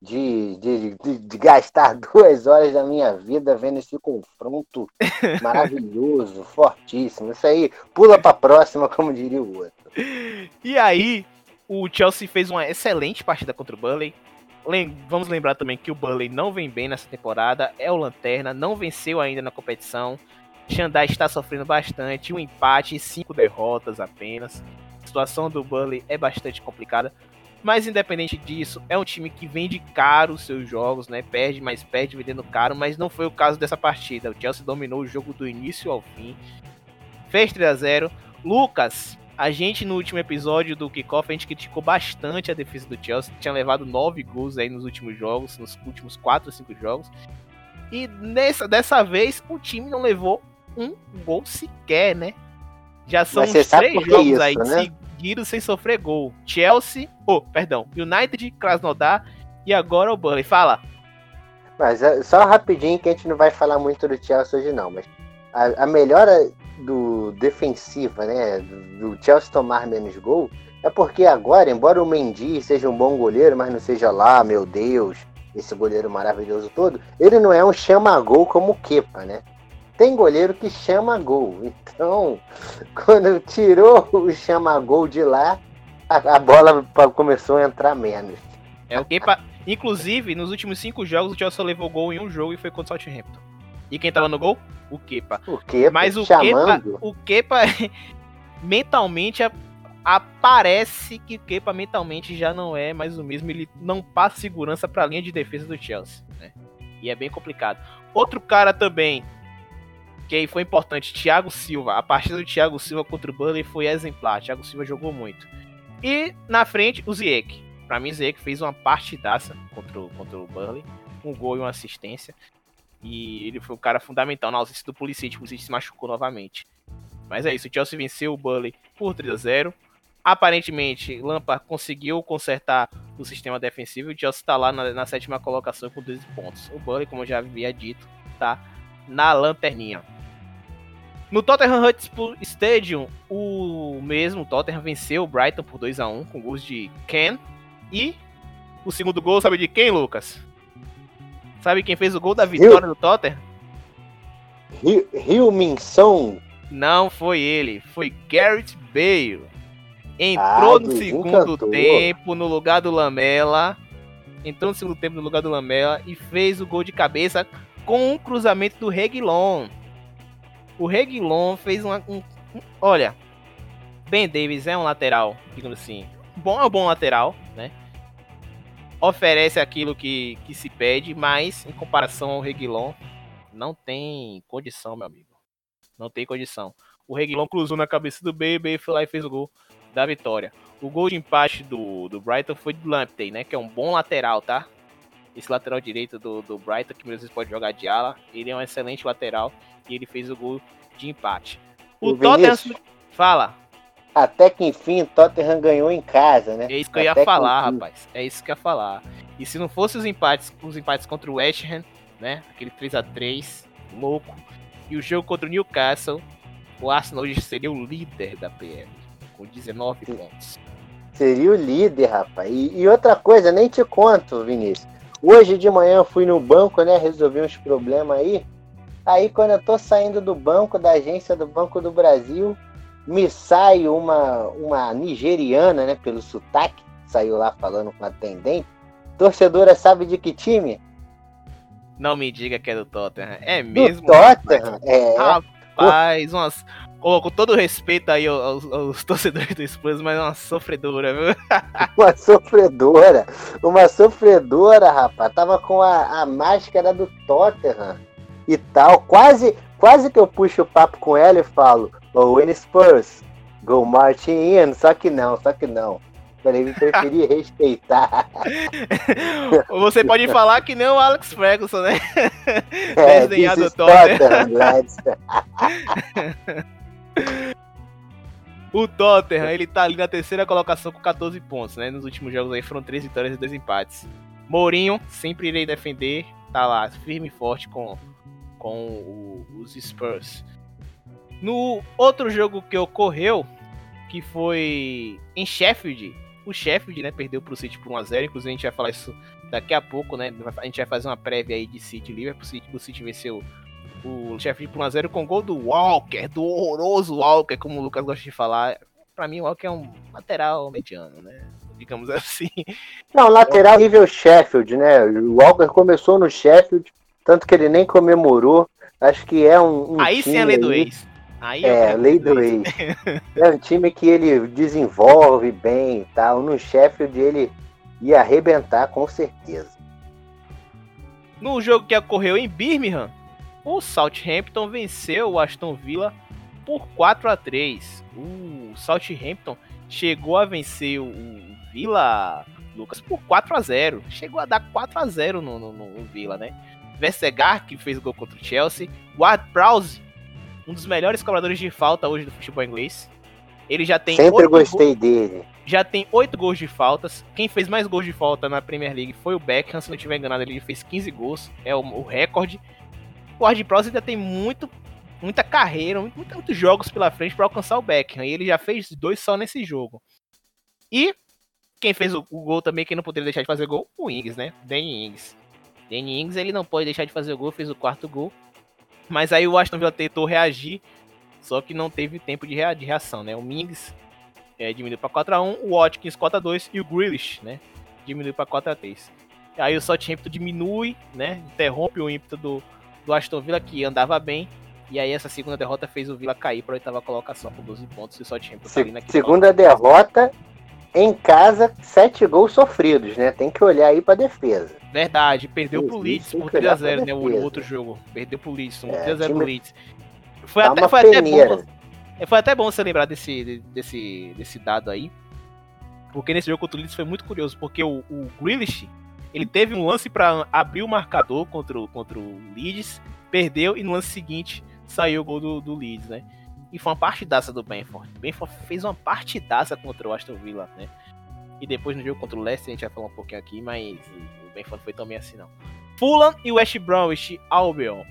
de, de, de, de, gastar duas horas da minha vida vendo esse confronto maravilhoso, fortíssimo. Isso aí, pula pra próxima, como diria o outro. E aí, o Chelsea fez uma excelente partida contra o Burnley. Vamos lembrar também que o Burnley não vem bem nessa temporada, é o Lanterna, não venceu ainda na competição. Xandai está sofrendo bastante, um empate e cinco derrotas apenas. A situação do Burnley é bastante complicada. Mas independente disso, é um time que vende caro os seus jogos, né? Perde, mas perde vendendo caro, mas não foi o caso dessa partida. O Chelsea dominou o jogo do início ao fim. Fez 3 a 0. Lucas, a gente no último episódio do Kickoff, a gente criticou bastante a defesa do Chelsea. Tinha levado 9 gols aí nos últimos jogos, nos últimos 4 ou 5 jogos. E nessa, dessa vez o time não levou um gol sequer, né? Já são uns três jogos isso, aí né? Seguidos sem sofrer gol. Chelsea, oh, perdão, United, Krasnodar e agora o Burnley. Fala. Mas é, só rapidinho que a gente não vai falar muito do Chelsea hoje não, mas a, a melhora do defensiva, né, do, do Chelsea tomar menos gol, é porque agora, embora o Mendy seja um bom goleiro, mas não seja lá, meu Deus, esse goleiro maravilhoso todo, ele não é um chama-gol como o Kepa, né? Tem goleiro que chama gol. Então, quando tirou o chama-gol de lá, a, a, bola começou a entrar menos. É o Kepa. Inclusive, nos últimos cinco jogos, o Chelsea levou gol em um jogo e foi contra o Southampton. E quem tava no gol? O Kepa. O Kepa Mas o chamando. Kepa, o Kepa mentalmente aparece que o Kepa mentalmente já não é mais o mesmo. Ele não passa segurança para a linha de defesa do Chelsea. Né? E é bem complicado. Outro cara também que foi importante, Thiago Silva. A partida do Thiago Silva contra o Burnley foi exemplar. Thiago Silva jogou muito. E na frente, o Ziyech. Para mim, o Ziyech fez uma partidaça contra o, contra o Burnley. Um gol e uma assistência. E ele foi o cara fundamental na ausência do Pulisic. O Pulisic se machucou novamente. Mas é isso, o Chelsea venceu o Burnley por 3 a 0 Aparentemente, Lampard conseguiu consertar o sistema defensivo. O Chelsea está lá na, na, sétima colocação com 12 pontos. O Burnley, como eu já havia dito, está na lanterninha. No Tottenham Hotspur Stadium, o mesmo Tottenham venceu o Brighton por 2 a 1 com gols de Ken. E o segundo gol, sabe de quem, Lucas? Sabe quem fez o gol da vitória do Tottenham? Rio Song. Não foi ele, foi Garrett Bale. Entrou ah, no segundo tempo no lugar do Lamela. Entrou no segundo tempo no lugar do Lamela e fez o gol de cabeça com um cruzamento do Reguilon. O Reguilon fez uma, um, Olha, Ben Davis é um lateral, digamos assim. Bom é um bom lateral, né? Oferece aquilo que, que se pede, mas em comparação ao Reguilon, não tem condição, meu amigo. Não tem condição. O Reguilon cruzou na cabeça do Baby, foi lá e fez o gol da vitória. O gol de empate do, do Brighton foi do Lamptey, né? Que é um bom lateral, tá? Esse lateral direito do, do Brighton, que muitas vezes pode jogar de ala. Ele é um excelente lateral e ele fez o gol de empate. O, o Tottenham. Fala. Até que enfim, o Tottenham ganhou em casa, né? É isso que eu ia falar, rapaz. É isso que eu ia falar. E se não fosse os empates, os empates contra o West Ham, né? Aquele 3 a 3 louco. E o jogo contra o Newcastle, o Arsenal hoje seria o líder da PM com 19 pontos. Seria o líder, rapaz. E, e, outra coisa, nem te conto, Vinícius. Hoje de manhã eu fui no banco, né? Resolvi uns problemas aí. Aí quando eu tô saindo do banco, da agência do Banco do Brasil, me sai uma, uma nigeriana, né? Pelo sotaque, saiu lá falando com a atendente. Torcedora sabe de que time? Não me diga que é do Tottenham. É mesmo? Do Tottenham? É. Rapaz, umas, com, todo respeito aí aos, aos, torcedores do Spurs, mas é uma sofredora, viu? uma sofredora, uma sofredora, rapaz. Tava com a, a máscara do Tottenham e tal. Quase, quase que eu puxo o papo com ela e falo, oh, when Spurs, go marching in. Só que não, só que não. Ele preferia respeitar. Você pode falar que não o Alex Ferguson, né? É, Desenhado Tottenham. O Tottenham, ele tá ali na terceira colocação com 14 pontos, né? Nos últimos jogos aí foram 3 vitórias e 2 empates. Mourinho, sempre irei defender, tá lá, firme e forte com, com o, os Spurs. No outro jogo que ocorreu, que foi em Sheffield, o Sheffield, né, perdeu pro City por 1x0, inclusive a gente vai falar isso daqui a pouco, né? A gente vai fazer uma prévia aí de City Liverpool, o City, o City venceu o Sheffield por 1x0 com gol do Walker, do horroroso Walker, como o Lucas gosta de falar. Pra mim, o Walker é um lateral mediano, né? Digamos assim. Não, lateral nível Sheffield, né? O Walker começou no Sheffield, tanto que ele nem comemorou. Acho que é um. um aí sim é a lei do ex. Aí é, lei do ex. é um time que ele desenvolve bem e tal. No Sheffield ele ia arrebentar com certeza. No jogo que ocorreu em Birmingham, o Southampton venceu o Aston Villa por 4 a 3. O Southampton chegou a vencer o Villa, Lucas, por 4 a 0. Chegou a dar 4 a 0 no, no, no Villa, né? Vessegar, que fez gol contra o Chelsea. Ward Prowse, um dos melhores cobradores de falta hoje do futebol inglês. Ele já tem. Sempre gostei dele. Já tem oito gols de faltas. Quem fez mais gols de falta na Premier League foi o Beckham. Se não estiver enganado, ele fez 15 gols. É o, o recorde. O Ward Prowse ainda tem muito, muita carreira, muito, muitos jogos pela frente para alcançar o Beckham. E ele já fez dois só nesse jogo. E quem fez o, o, gol também, quem não poderia deixar de fazer gol, o Ings, né? Danny Ings. Danny Ings, ele não pode deixar de fazer o gol, fez o quarto gol. Mas aí o Aston Villa tentou reagir, só que não teve tempo de, rea de reação, né? O Mings é, diminuiu para 4x1, o Watkins 4x2 e o Grealish, né? Diminuiu para 4x3. Aí o Southampton diminui, né? Interrompe o ímpeto do, do Aston Villa, que andava bem. E aí essa segunda derrota fez o Villa cair para a oitava colocação com 12 pontos e o Southampton Se, tá Segunda derrota em casa, sete gols sofridos, né? Tem que olhar aí pra defesa. Verdade, perdeu pro Leeds por 3x0, né? O outro jogo. Perdeu pro Leeds, é, 3x0 time... pro Leeds. Foi, tá até, foi até bom. É, foi até bom você lembrar desse, desse, desse dado aí. Porque nesse jogo contra o Leeds foi muito curioso, porque o, o Grealish, ele teve um lance para abrir o marcador contra o, contra o Leeds, perdeu e no lance seguinte saiu o gol do, do Leeds, né? E foi uma partidaça do Benford. O Benford fez uma partidaça contra o Aston Villa, né? E depois no jogo contra o Leicester, a gente vai falar um pouquinho aqui, mas o Benford foi também assim, não. Fulham e West Bromwich Albion.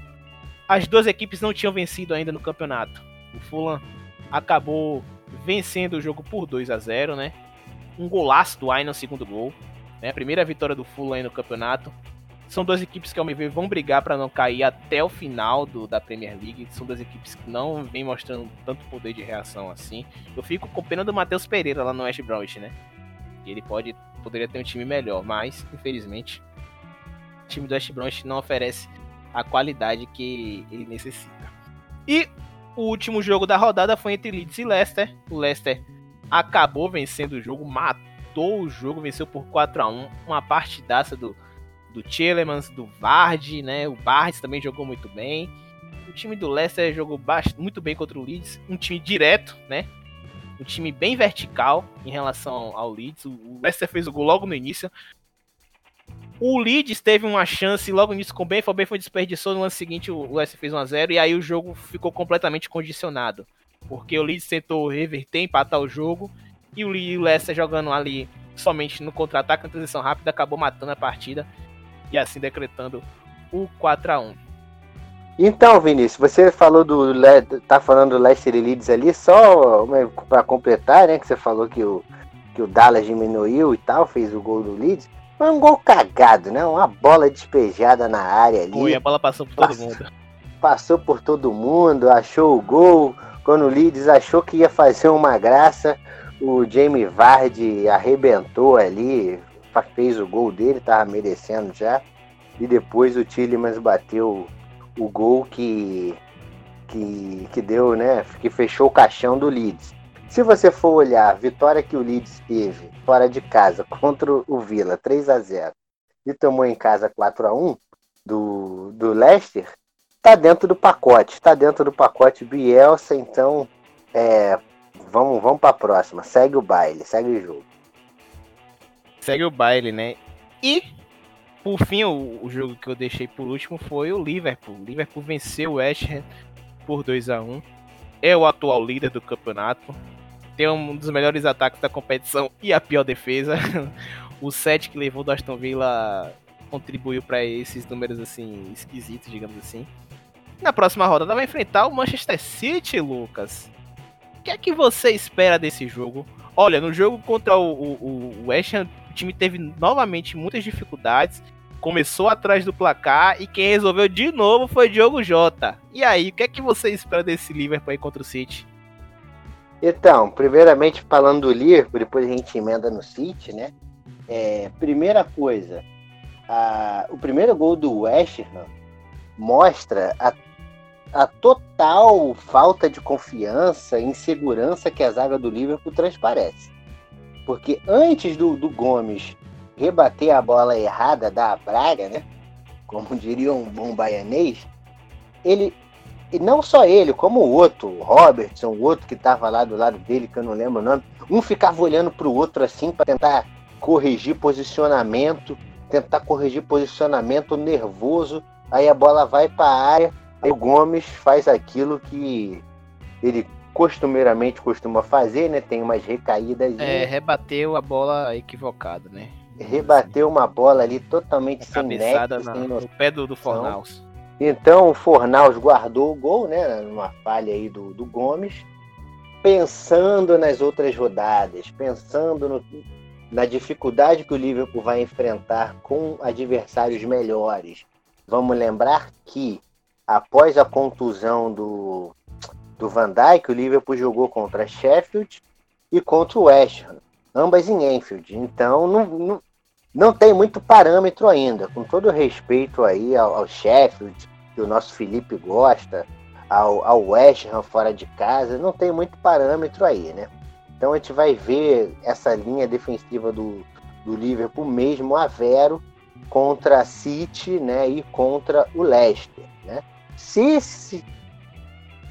As duas equipes não tinham vencido ainda no campeonato. O Fulham acabou vencendo o jogo por 2 a 0 né? Um golaço do Aina no segundo gol. Né? A primeira vitória do Fulham aí no campeonato. São duas equipes que, ao meu ver, vão brigar para não cair até o final do, da Premier League. São duas equipes que não vêm mostrando tanto poder de reação assim. Eu fico com pena do Matheus Pereira lá no West Bromwich, né? Ele pode, poderia ter um time melhor, mas, infelizmente, o time do West Bromwich não oferece a qualidade que ele necessita. E o último jogo da rodada foi entre Leeds e Leicester. O Leicester acabou vencendo o jogo, matou o jogo, venceu por 4 a 1 Uma partidaça do do Tillemans, do Vardy, né? O Barnes também jogou muito bem. O time do Leicester jogou muito bem contra o Leeds, um time direto, né? Um time bem vertical em relação ao Leeds. O Leicester fez o gol logo no início. O Leeds teve uma chance logo nisso com o Benford. O Benford desperdiçou no lance seguinte. O Leicester fez 1x0 e aí o jogo ficou completamente condicionado. Porque o Leeds tentou reverter, empatar o jogo. E o Leicester jogando ali somente no contra-ataque, na transição rápida, acabou matando a partida e assim decretando o 4 a 1 Então, Vinícius, você falou do tá falando do Leicester e Leeds ali, só para completar, né, que você falou que o que o Dallas diminuiu e tal, fez o gol do Leeds. Foi um gol cagado, né? Uma bola despejada na área ali. Foi, a bola passou por todo mundo. Passou por todo mundo, achou o gol. Quando o Leeds achou que ia fazer uma graça, o Jamie Vardy arrebentou ali, fez o gol dele, tava merecendo já. E depois o Tillemans bateu o gol que, que, que deu, né? Que fechou o caixão do Leeds. Se você for olhar a vitória que o Leeds teve fora de casa contra o Villa, 3 a 0 e tomou em casa 4 a 1 do, do Leicester, tá dentro do pacote. Tá dentro do pacote Bielsa, então é, vamos, vamos para a próxima. Segue o baile, segue o jogo segue o baile, né? E, por fim, o, o, jogo que eu deixei por último foi o Liverpool. O Liverpool venceu o West Ham por 2 a 1 É o atual líder do campeonato. Tem um dos melhores ataques da competição e a pior defesa. o 7 que levou do Aston Villa contribuiu para esses números assim esquisitos, digamos assim. Na próxima rodada vai enfrentar o Manchester City, Lucas. O que é que você espera desse jogo? Olha, no jogo contra o, o, o West Ham o time teve novamente muitas dificuldades, começou atrás do placar e quem resolveu de novo foi Diogo Jota. E aí, o que é que você espera desse Liverpool aí contra o City? Então, primeiramente falando do Liverpool, depois a gente emenda no City, né? É, primeira coisa, a, o primeiro gol do West Ham mostra a, a total falta de confiança e insegurança que a zaga do Liverpool transparece. Porque antes do, do Gomes rebater a bola errada da Braga, né? Como diria um bom baianês, ele, e não só ele, como o outro, o Robertson, o outro que estava lá do lado dele, que eu não lembro o nome, um ficava olhando para o outro assim para tentar corrigir posicionamento, tentar corrigir posicionamento nervoso, aí a bola vai para a área, o Gomes faz aquilo que ele costumeiramente costuma fazer, né? Tem umas recaídas. É, rebateu a bola equivocada, né? Rebateu uma bola ali totalmente sem nexo, sem no pé do, do Fornaus. Então o Fornaus guardou o gol, né? Numa falha aí do, do Gomes. Pensando nas outras rodadas, pensando no, na dificuldade que o Liverpool vai enfrentar com adversários melhores. Vamos lembrar que após a contusão do, do Van Dijk, o Liverpool jogou contra Sheffield e contra o West Ham, ambas em Enfield. Então não, não, não tem muito parâmetro ainda. Com todo respeito aí ao, ao Sheffield, que o nosso Felipe gosta, ao, ao West Ham fora de casa, não tem muito parâmetro aí, né? Então a gente vai ver essa linha defensiva do, do Liverpool mesmo a Vero contra a City né, e contra o Leicester. Se, se,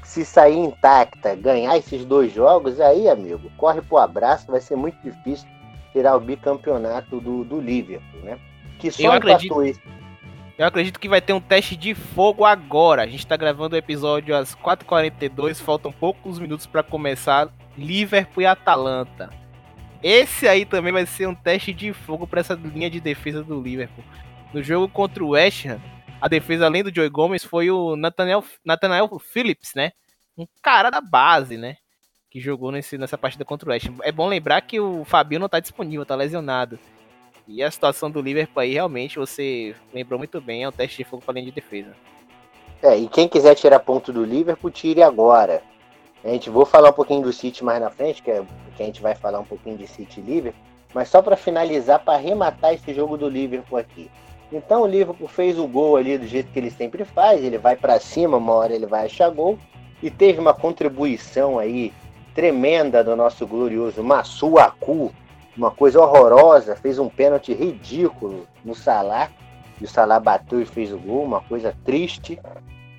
se sair intacta, ganhar esses dois jogos, aí, amigo, corre pro abraço, vai ser muito difícil tirar o bicampeonato do, do Liverpool, né? Que só eu acredito, isso. Eu acredito que vai ter um teste de fogo agora. A gente está gravando o episódio às 4h42, faltam poucos minutos para começar Liverpool e Atalanta. Esse aí também vai ser um teste de fogo para essa linha de defesa do Liverpool. No jogo contra o West Ham, a defesa além do Joey Gomes foi o Nathaniel, Nathaniel Phillips, né? Um cara da base, né? Que jogou nesse, nessa partida contra o West. É bom lembrar que o Fabinho não tá disponível, tá lesionado. E a situação do Liverpool aí, realmente, você lembrou muito bem, é um teste de fogo para linha de defesa. É, e quem quiser tirar ponto do Liverpool, tire agora. A gente vou falar um pouquinho do City mais na frente, que, é, que a gente vai falar um pouquinho de City e Liverpool, mas só para finalizar, para arrematar esse jogo do Liverpool aqui. Então o Liverpool fez o gol ali do jeito que ele sempre faz, ele vai para cima, uma hora ele vai achar gol, e teve uma contribuição aí tremenda do nosso glorioso Massuaku, uma coisa horrorosa, fez um pênalti ridículo no Salah, e o Salah bateu e fez o gol, uma coisa triste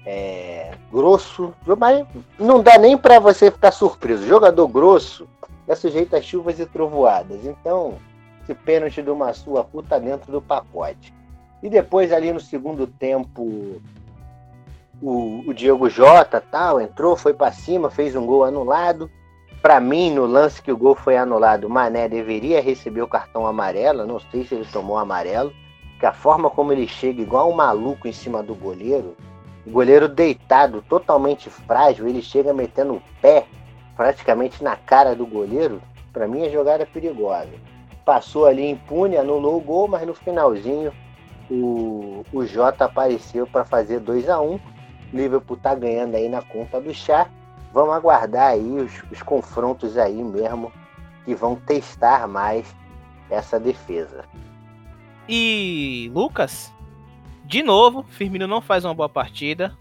é, grosso, mas não dá nem para você ficar surpreso. Jogador grosso é sujeito a chuvas e trovoadas. Então, esse pênalti do Massu puta dentro do pacote. E depois ali no segundo tempo, o, o Diego Jota tal entrou, foi para cima, fez um gol anulado. Para mim, no lance que o gol foi anulado, o Mané deveria receber o cartão amarelo. Não sei se ele tomou amarelo, que a forma como ele chega igual um maluco em cima do goleiro, o goleiro deitado, totalmente frágil, ele chega metendo o pé praticamente na cara do goleiro. Para mim, a jogada é perigosa. Passou ali impune, anulou o gol, mas no finalzinho o, o Jota apareceu para fazer 2 a 1 um. Liverpool tá ganhando aí na conta do chá. Vamos aguardar aí os, os confrontos aí mesmo que vão testar mais essa defesa. E Lucas, de novo, Firmino não faz uma boa partida.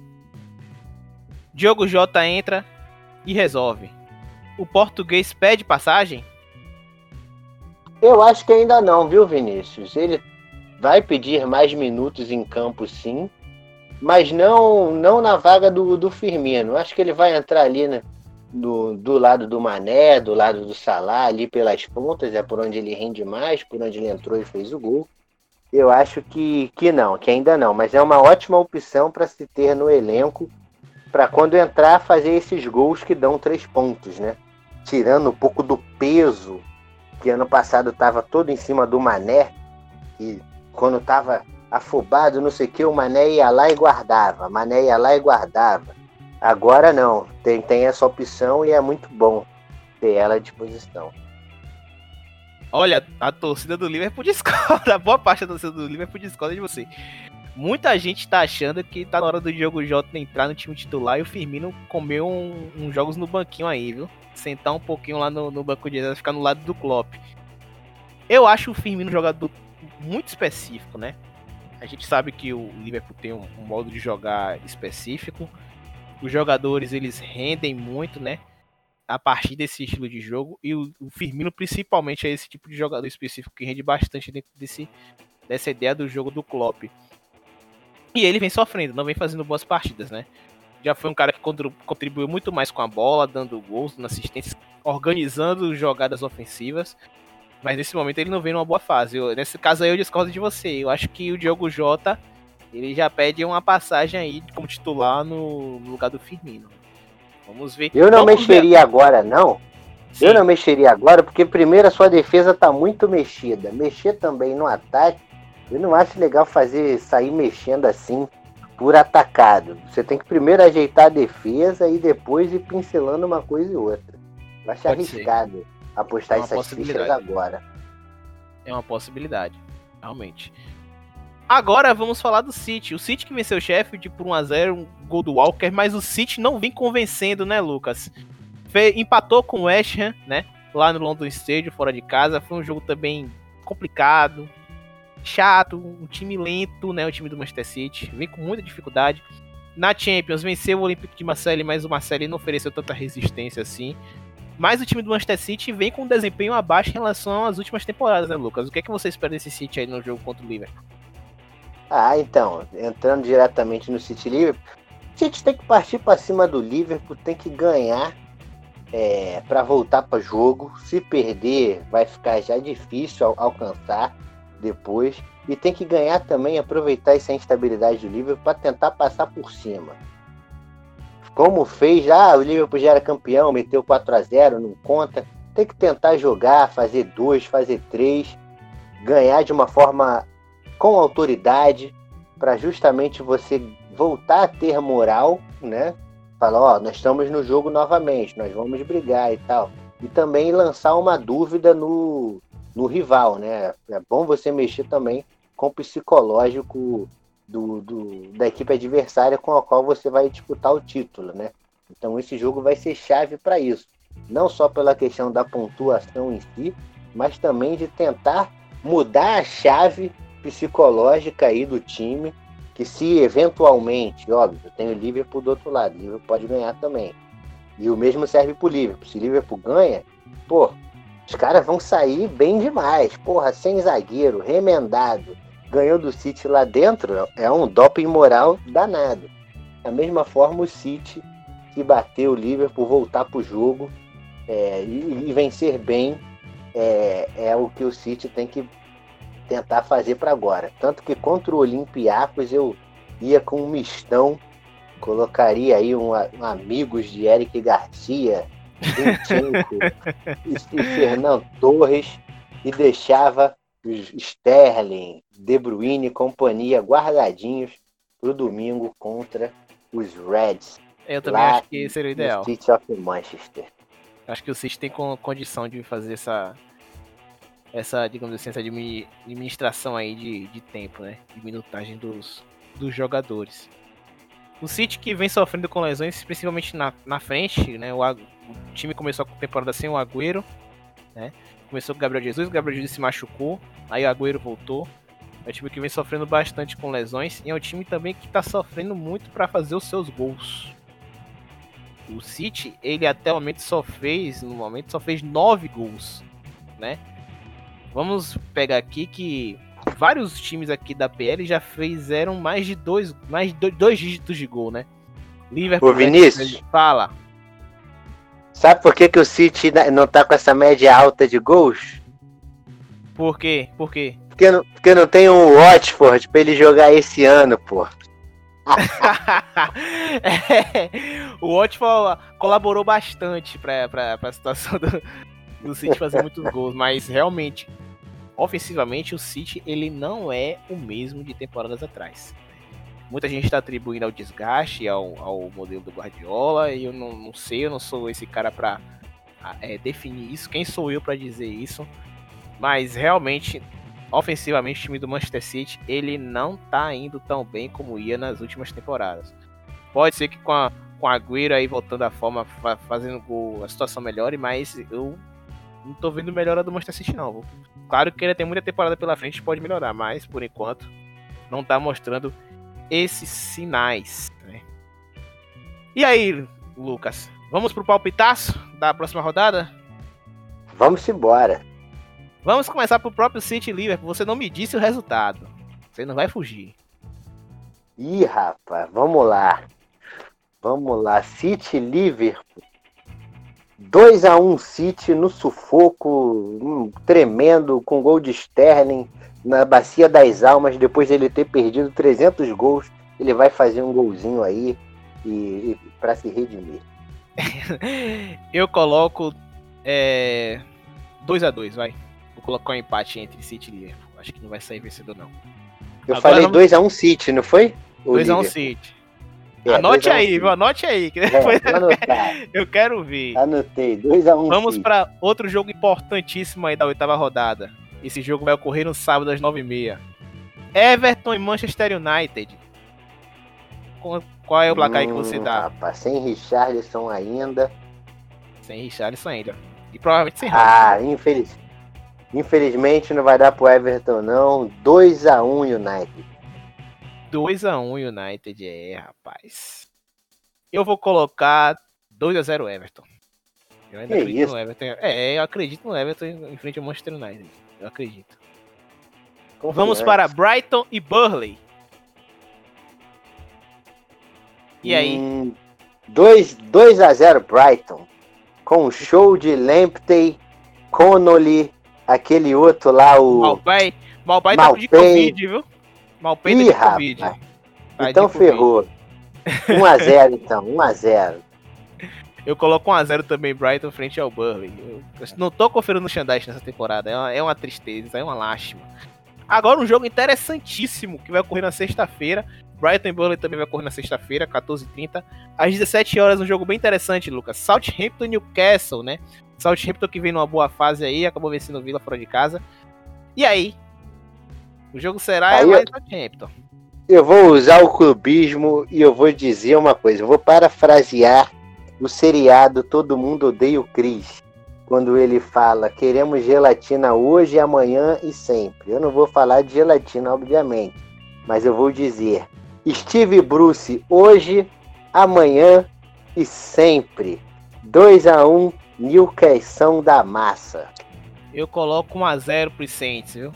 Diogo Jota entra e resolve. O português pede passagem? Eu acho que ainda não, viu, Vinícius? Ele vai pedir mais minutos em campo, sim, mas não não na vaga do, do Firmino. Acho que ele vai entrar ali né, do, do lado do Mané, do lado do Salah, ali pelas pontas, é por onde ele rende mais, por onde ele entrou e fez o gol. Eu acho que, que não, que ainda não, mas é uma ótima opção para se ter no elenco para quando entrar fazer esses gols que dão três pontos, né? Tirando um pouco do peso que ano passado estava todo em cima do Mané e quando estava afobado, não sei o que, o Mané ia lá e guardava, Mané ia lá e guardava. Agora não, tem, tem essa opção e é muito bom ter ela à disposição. Olha, a torcida do Liverpool discorda. A boa parte da torcida do Liverpool discorda de você. Muita gente tá achando que tá na hora do Diogo Jota entrar no time titular e o Firmino comer uns um, um jogos no banquinho aí, viu? Sentar um pouquinho lá no, no banco de reserva, ficar no lado do Klopp. Eu acho o Firmino jogador muito específico, né? A gente sabe que o Liverpool tem um, um modo de jogar específico. Os jogadores eles rendem muito, né? a partir desse estilo de jogo. E o, Firmino, principalmente, é esse tipo de jogador específico que rende bastante dentro desse, dessa ideia do jogo do Klopp. E ele vem sofrendo, não vem fazendo boas partidas, né? Já foi um cara que contribuiu muito mais com a bola, dando gols, dando assistências, organizando jogadas ofensivas. Mas nesse momento ele não vem numa boa fase. Eu, nesse caso aí eu discordo de você. Eu acho que o Diogo Jota ele já pede uma passagem aí como titular no, no lugar do Firmino Vamos ver. Eu não Vamos mexeria ver. agora, não. Sim, Eu não mexeria agora, porque primeiro a sua defesa tá muito mexida. Mexer também no ataque, eu não acho legal fazer sair mexendo assim por atacado. Você tem que primeiro ajeitar a defesa e depois ir pincelando uma coisa e outra. Eu acho Pode ser. Apostar É essas fichas agora. É uma possibilidade, realmente. Agora vamos falar do City. O City que venceu o Sheffield por 1x0, um gol do Walker, mas o City não vem convencendo, né, Lucas? Fe- empatou com o West Ham, né? Lá no London Stadium, fora de casa. Foi um jogo também complicado, chato, um time lento, né? O time do Manchester City. Vem com muita dificuldade. Na Champions, venceu o Olympique de Marseille, mas o Marseille não ofereceu tanta resistência assim. Mas o time do Manchester City vem com um desempenho abaixo em relação às últimas temporadas, né, Lucas? O que é que você espera desse City aí no jogo contra o Liverpool? Ah, então, entrando diretamente no City Liverpool, o City tem que partir para cima do Liverpool, tem que ganhar é, para voltar para jogo. Se perder, vai ficar já difícil al- alcançar depois. E tem que ganhar também, aproveitar essa instabilidade do Liverpool para tentar passar por cima. Como fez já, o Liverpool já era campeão, meteu 4 a 0 não conta. Tem que tentar jogar, fazer dois, fazer três, ganhar de uma forma com autoridade para justamente você voltar a ter moral, né? Falar, ó, nós estamos no jogo novamente, nós vamos brigar e tal. E também lançar uma dúvida no, no rival, né? É bom você mexer também com o psicológico do, do- da equipe adversária com a qual você vai disputar o título, né? Então esse jogo vai ser chave para isso. Não só pela questão da pontuação em si, mas também de tentar mudar a chave psicológica aí do time, que se eventualmente, óbvio, tem o Liverpool do outro lado, o Liverpool pode ganhar também. E o mesmo serve pro Liverpool. Se o Liverpool ganha, pô, os caras vão sair bem demais. Porra, sem zagueiro, remendado, ganhou do City lá dentro, é um doping moral danado. Da mesma forma, o City, se bater o Liverpool, voltar pro jogo é, e, e vencer bem, é, é o que o City tem que tentar fazer para agora. Tanto que contra o Olympiacos eu ia com um mistão, colocaria aí um, um amigos de Eric Garcia, e, e Fernando Torres e deixava os Sterling, De Bruyne e companhia guardadinhos pro domingo contra os Reds. Eu também acho que seria o ideal. City of Manchester. Acho que o City tem con- condição de fazer essa, essa digamos assim, essa admi- administração aí de, de tempo, né? De minutagem dos, dos jogadores. O City que vem sofrendo com lesões, principalmente na, na frente, né? O, o time começou a temporada sem o Agüero, né? Começou com o Gabriel Jesus, o Gabriel Jesus se machucou, aí o Agüero voltou. É um time que vem sofrendo bastante com lesões e é um time também que tá sofrendo muito para fazer os seus gols. O City, ele até o momento só fez, no momento só fez nove gols, né? Vamos pegar aqui que vários times aqui da PL já fizeram mais de dois, mais de dois, dois dígitos de gol, né? Liverpool. Ô, Vinícius. Fala. Sabe por que, que o City não tá com essa média alta de gols? Por quê? Por quê? Porque não, porque não tem um Watford pra ele jogar esse ano, pô. É, o Watford colaborou bastante pra, pra, pra situação do, do City fazer muitos gols, mas realmente, ofensivamente, o City ele não é o mesmo de temporadas atrás. Muita gente está atribuindo ao desgaste, ao, ao modelo do Guardiola, e eu não, não sei, eu não sou esse cara pra é, definir isso. Quem sou eu pra dizer isso? Mas realmente, ofensivamente, o time do Manchester City ele não tá indo tão bem como ia nas últimas temporadas. Pode ser que com a, com a aí voltando à forma, fa- fazendo gol, a situação melhore, mas eu não tô vendo melhora do Manchester City não. Claro que ele tem muita temporada pela frente, pode melhorar, mas por enquanto não tá mostrando esses sinais. né? E aí, Lucas, vamos pro palpitaço da próxima rodada? Vamos embora. Vamos começar pro próprio City Liverpool. Você não me disse o resultado. Você não vai fugir. Ih, rapaz, vamos lá. Vamos lá. City Liverpool. 2x1 City no sufoco, tremendo, com gol de Sterling na bacia das almas, depois dele ter perdido 300 gols, ele vai fazer um golzinho aí e, e para se redimir. eu coloco é, 2x2, vai. Vou colocar um empate entre City e Liverpool. Acho que não vai sair vencedor, não. Eu Agora falei 2x1 vamos... City, não foi? 2x1 City. É, Anote aí, viu? Anote aí. Que depois é, eu quero ver. Anotei, 2x1. Vamos para outro jogo importantíssimo aí da oitava rodada. Esse jogo vai ocorrer no sábado às 9h30. Everton e Manchester United. Qual é o placar hum, que você dá? Rapaz, sem Richarlison ainda. Sem Richarlison ainda. E provavelmente sem Ah, infeliz... infelizmente não vai dar pro Everton não. 2x1 United. 2x1 United, é, rapaz. Eu vou colocar 2x0 Everton. Eu ainda que acredito isso? no Everton. É, eu acredito no Everton em frente ao Manchester United. Eu acredito. Vamos para Brighton e Burley. E aí? Hum, 2, 2 a 0 Brighton. Com show de Lamptey, Connolly, aquele outro lá, o. Malpai. Malpai tá de Covid, viu? Malpai tá de Covid. Tá então ferrou. 1x0 então, 1x0. Eu coloco 1x0 também Brighton frente ao Burley. Eu não tô conferindo o Xandais nessa temporada. É uma, é uma tristeza, é uma lástima. Agora um jogo interessantíssimo que vai ocorrer na sexta-feira. Brighton e Burnley também vai ocorrer na sexta-feira, 14h30. Às 17 horas, um jogo bem interessante, Lucas. Southampton e Newcastle, né? Southampton que vem numa boa fase aí, acabou vencendo o Villa fora de casa. E aí? O jogo será aí mais Southampton. Eu vou usar o clubismo e eu vou dizer uma coisa. Eu vou parafrasear o seriado Todo Mundo Odeia o Chris quando ele fala queremos gelatina hoje, amanhã e sempre. Eu não vou falar de gelatina, obviamente, mas eu vou dizer Steve Bruce hoje, amanhã e sempre. 2 a 1 Newcastle da massa. Eu coloco 1 a 0 pro Saints, viu?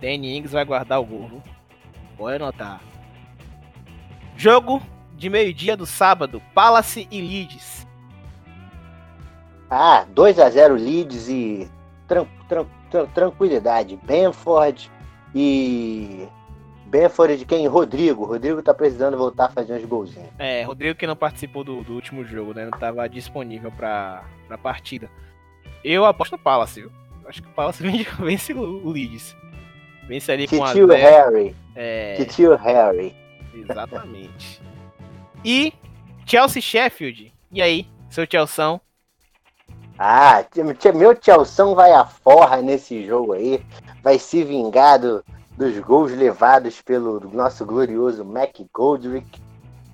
Danny Ings vai guardar o gol. Pode anotar. Jogo de meio-dia do sábado, Palace e Leeds. Ah, 2 a 0 Leeds e tran tran tran tranquilidade. Benford e. Benford de quem? Rodrigo. Rodrigo tá precisando voltar a fazer uns golzinhos. É, Rodrigo que não participou do, do último jogo, né? Não tava disponível pra, pra partida. Eu aposto no Palace, viu? Acho que o Palace vence o Leeds. Vence ali com a. Tio Harry. É. Tio Harry. Exatamente. e Chelsea Sheffield. E aí, seu Chelsea? Ah, meu Tchelson vai a forra nesse jogo aí. Vai se vingar do, dos gols levados pelo nosso glorioso Mac Goldrick.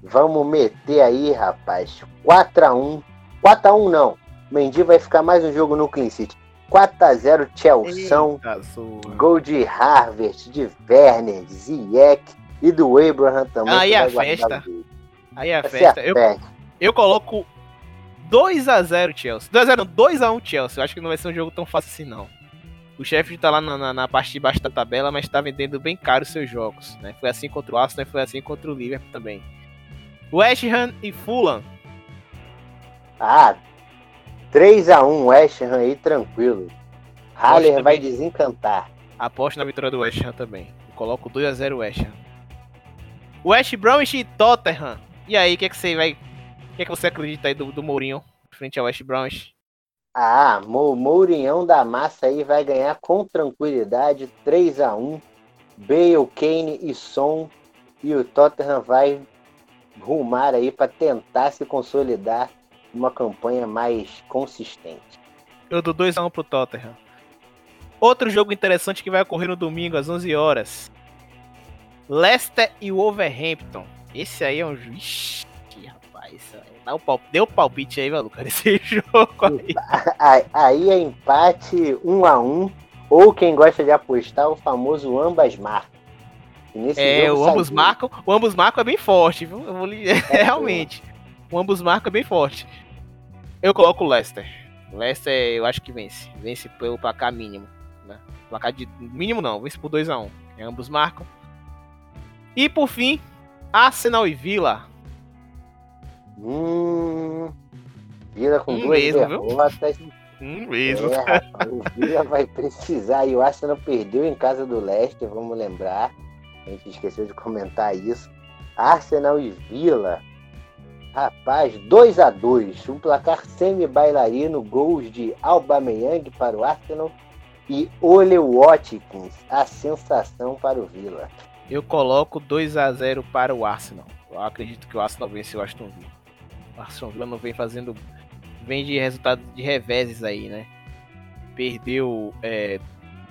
Vamos meter aí, rapaz. 4x1. 4x1 não. Mendy vai ficar mais um jogo no Clean City. 4x0 Chelsea. Gol de Harvard, de Werner, Ziyech e do Abraham também. Aí a festa. Aí a festa. Eu, eu coloco 2x0 Chelsea. 2x0 2x1 Chelsea. Eu acho que não vai ser um jogo tão fácil assim, não. O Sheffield tá lá na, na, na, parte de baixo da tabela, mas tá vendendo bem caro os seus jogos. Né? Foi assim contra o Arsenal e foi assim contra o Liverpool também. West Ham e Fulham. Ah, 3x1 West Ham aí, tranquilo. Haller vai desencantar. Aposto na vitória do West Ham também. Eu coloco 2x0 West Ham. West Bromwich e Tottenham. E aí, o que, é que você vai o que, é que você acredita aí do, do Mourinho frente ao West Browns? Ah, Mourinhão da massa aí vai ganhar com tranquilidade 3 a 1 Bale, Kane e Son. E o Tottenham vai rumar aí para tentar se consolidar uma campanha mais consistente. Eu dou 2 a 1 pro Tottenham. Outro jogo interessante que vai ocorrer no domingo às 11 horas. Leicester e Wolverhampton. Esse aí é um. Ixi, isso dá o pal... Palpite aí, maluco, nesse jogo aí. Aí é empate um a um, ou quem gosta de apostar, o famoso ambas marcam. É, o ambos marcam, o ambos marcam é bem forte, viu? Eu vou é, realmente. O ambos marcam é bem forte. Eu coloco o Leicester. Leicester, eu acho que vence. Vence pelo placar mínimo. Né? Placar de. Mínimo não, vence por 2x1. Um. Ambos marcam. E por fim, Arsenal e Villa. Hum. Vila com um duas mesmo, derrotas. Um mesmo. É, rapaz, o Vila vai precisar. E o Arsenal perdeu em casa do Leicester, vamos lembrar. A gente esqueceu de comentar isso. Arsenal e Vila. Rapaz, 2 a 2 um placar semi-bailarino, gols de Aubameyang para o Arsenal e Ole Watkins, a sensação para o Villa. Eu coloco 2 a 0 para o Arsenal. Eu acredito que o Arsenal vence o Aston Villa. Villa não vem fazendo. Vem de resultado de reveses aí, né? Perdeu. É,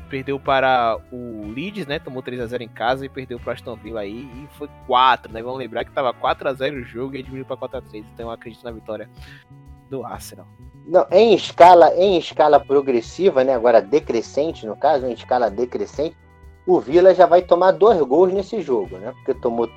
perdeu para o Leeds, né? Tomou 3 a 0 em casa e perdeu para o Aston Villa aí. E foi 4, né? Vamos lembrar que tava 4 a 0 o jogo e diminuiu para 4 a 3 Então eu acredito na vitória do Arsenal. Não, em escala, em escala progressiva, né? Agora decrescente, no caso, em escala decrescente, o Vila já vai tomar dois gols nesse jogo, né? Porque tomou,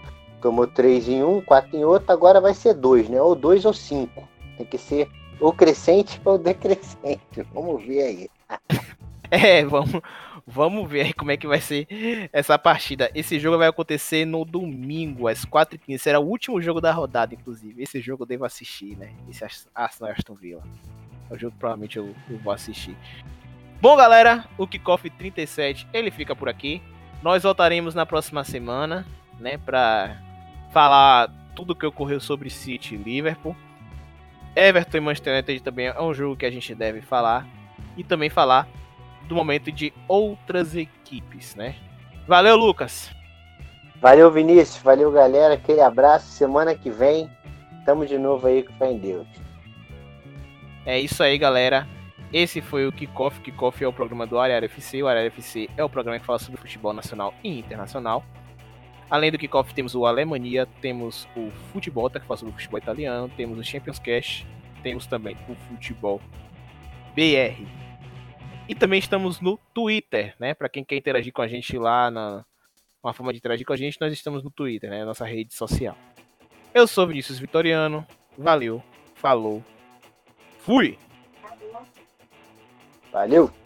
tomou três em um, quatro em outro, agora vai ser dois, né? Ou dois ou cinco. Tem que ser ou crescente ou decrescente. Vamos ver aí. é, vamos, vamos ver aí como é que vai ser essa partida. Esse jogo vai acontecer no domingo, às 4h15. Será o último jogo da rodada, inclusive. Esse jogo eu devo assistir, né? Esse Arsenal Aston Villa. É o jogo que provavelmente eu, eu vou assistir. Bom, galera, o Kickoff 37 ele fica por aqui. Nós voltaremos na próxima semana, né, para falar tudo o que ocorreu sobre City e Liverpool. Everton e Manchester United também é um jogo que a gente deve falar e também falar do momento de outras equipes, né? Valeu, Lucas. Valeu, Vinícius. Valeu, galera. Aquele abraço. Semana que vem, tamo de novo aí com fé em Deus. É isso aí, galera. Esse foi o Kickoff. Kickoff é o programa do Área FC. O Área FC é o programa que fala sobre futebol nacional e internacional. Além do Kickoff, temos o Alemanha, temos o Futebol, que fala o futebol italiano, temos o Champions Cash, temos também o Futebol BR. E também estamos no Twitter, né? Para quem quer interagir com a gente lá, na uma forma de interagir com a gente, nós estamos no Twitter, né? Nossa rede social. Eu sou Vinícius Vitoriano. Valeu, falou, fui! Valeu!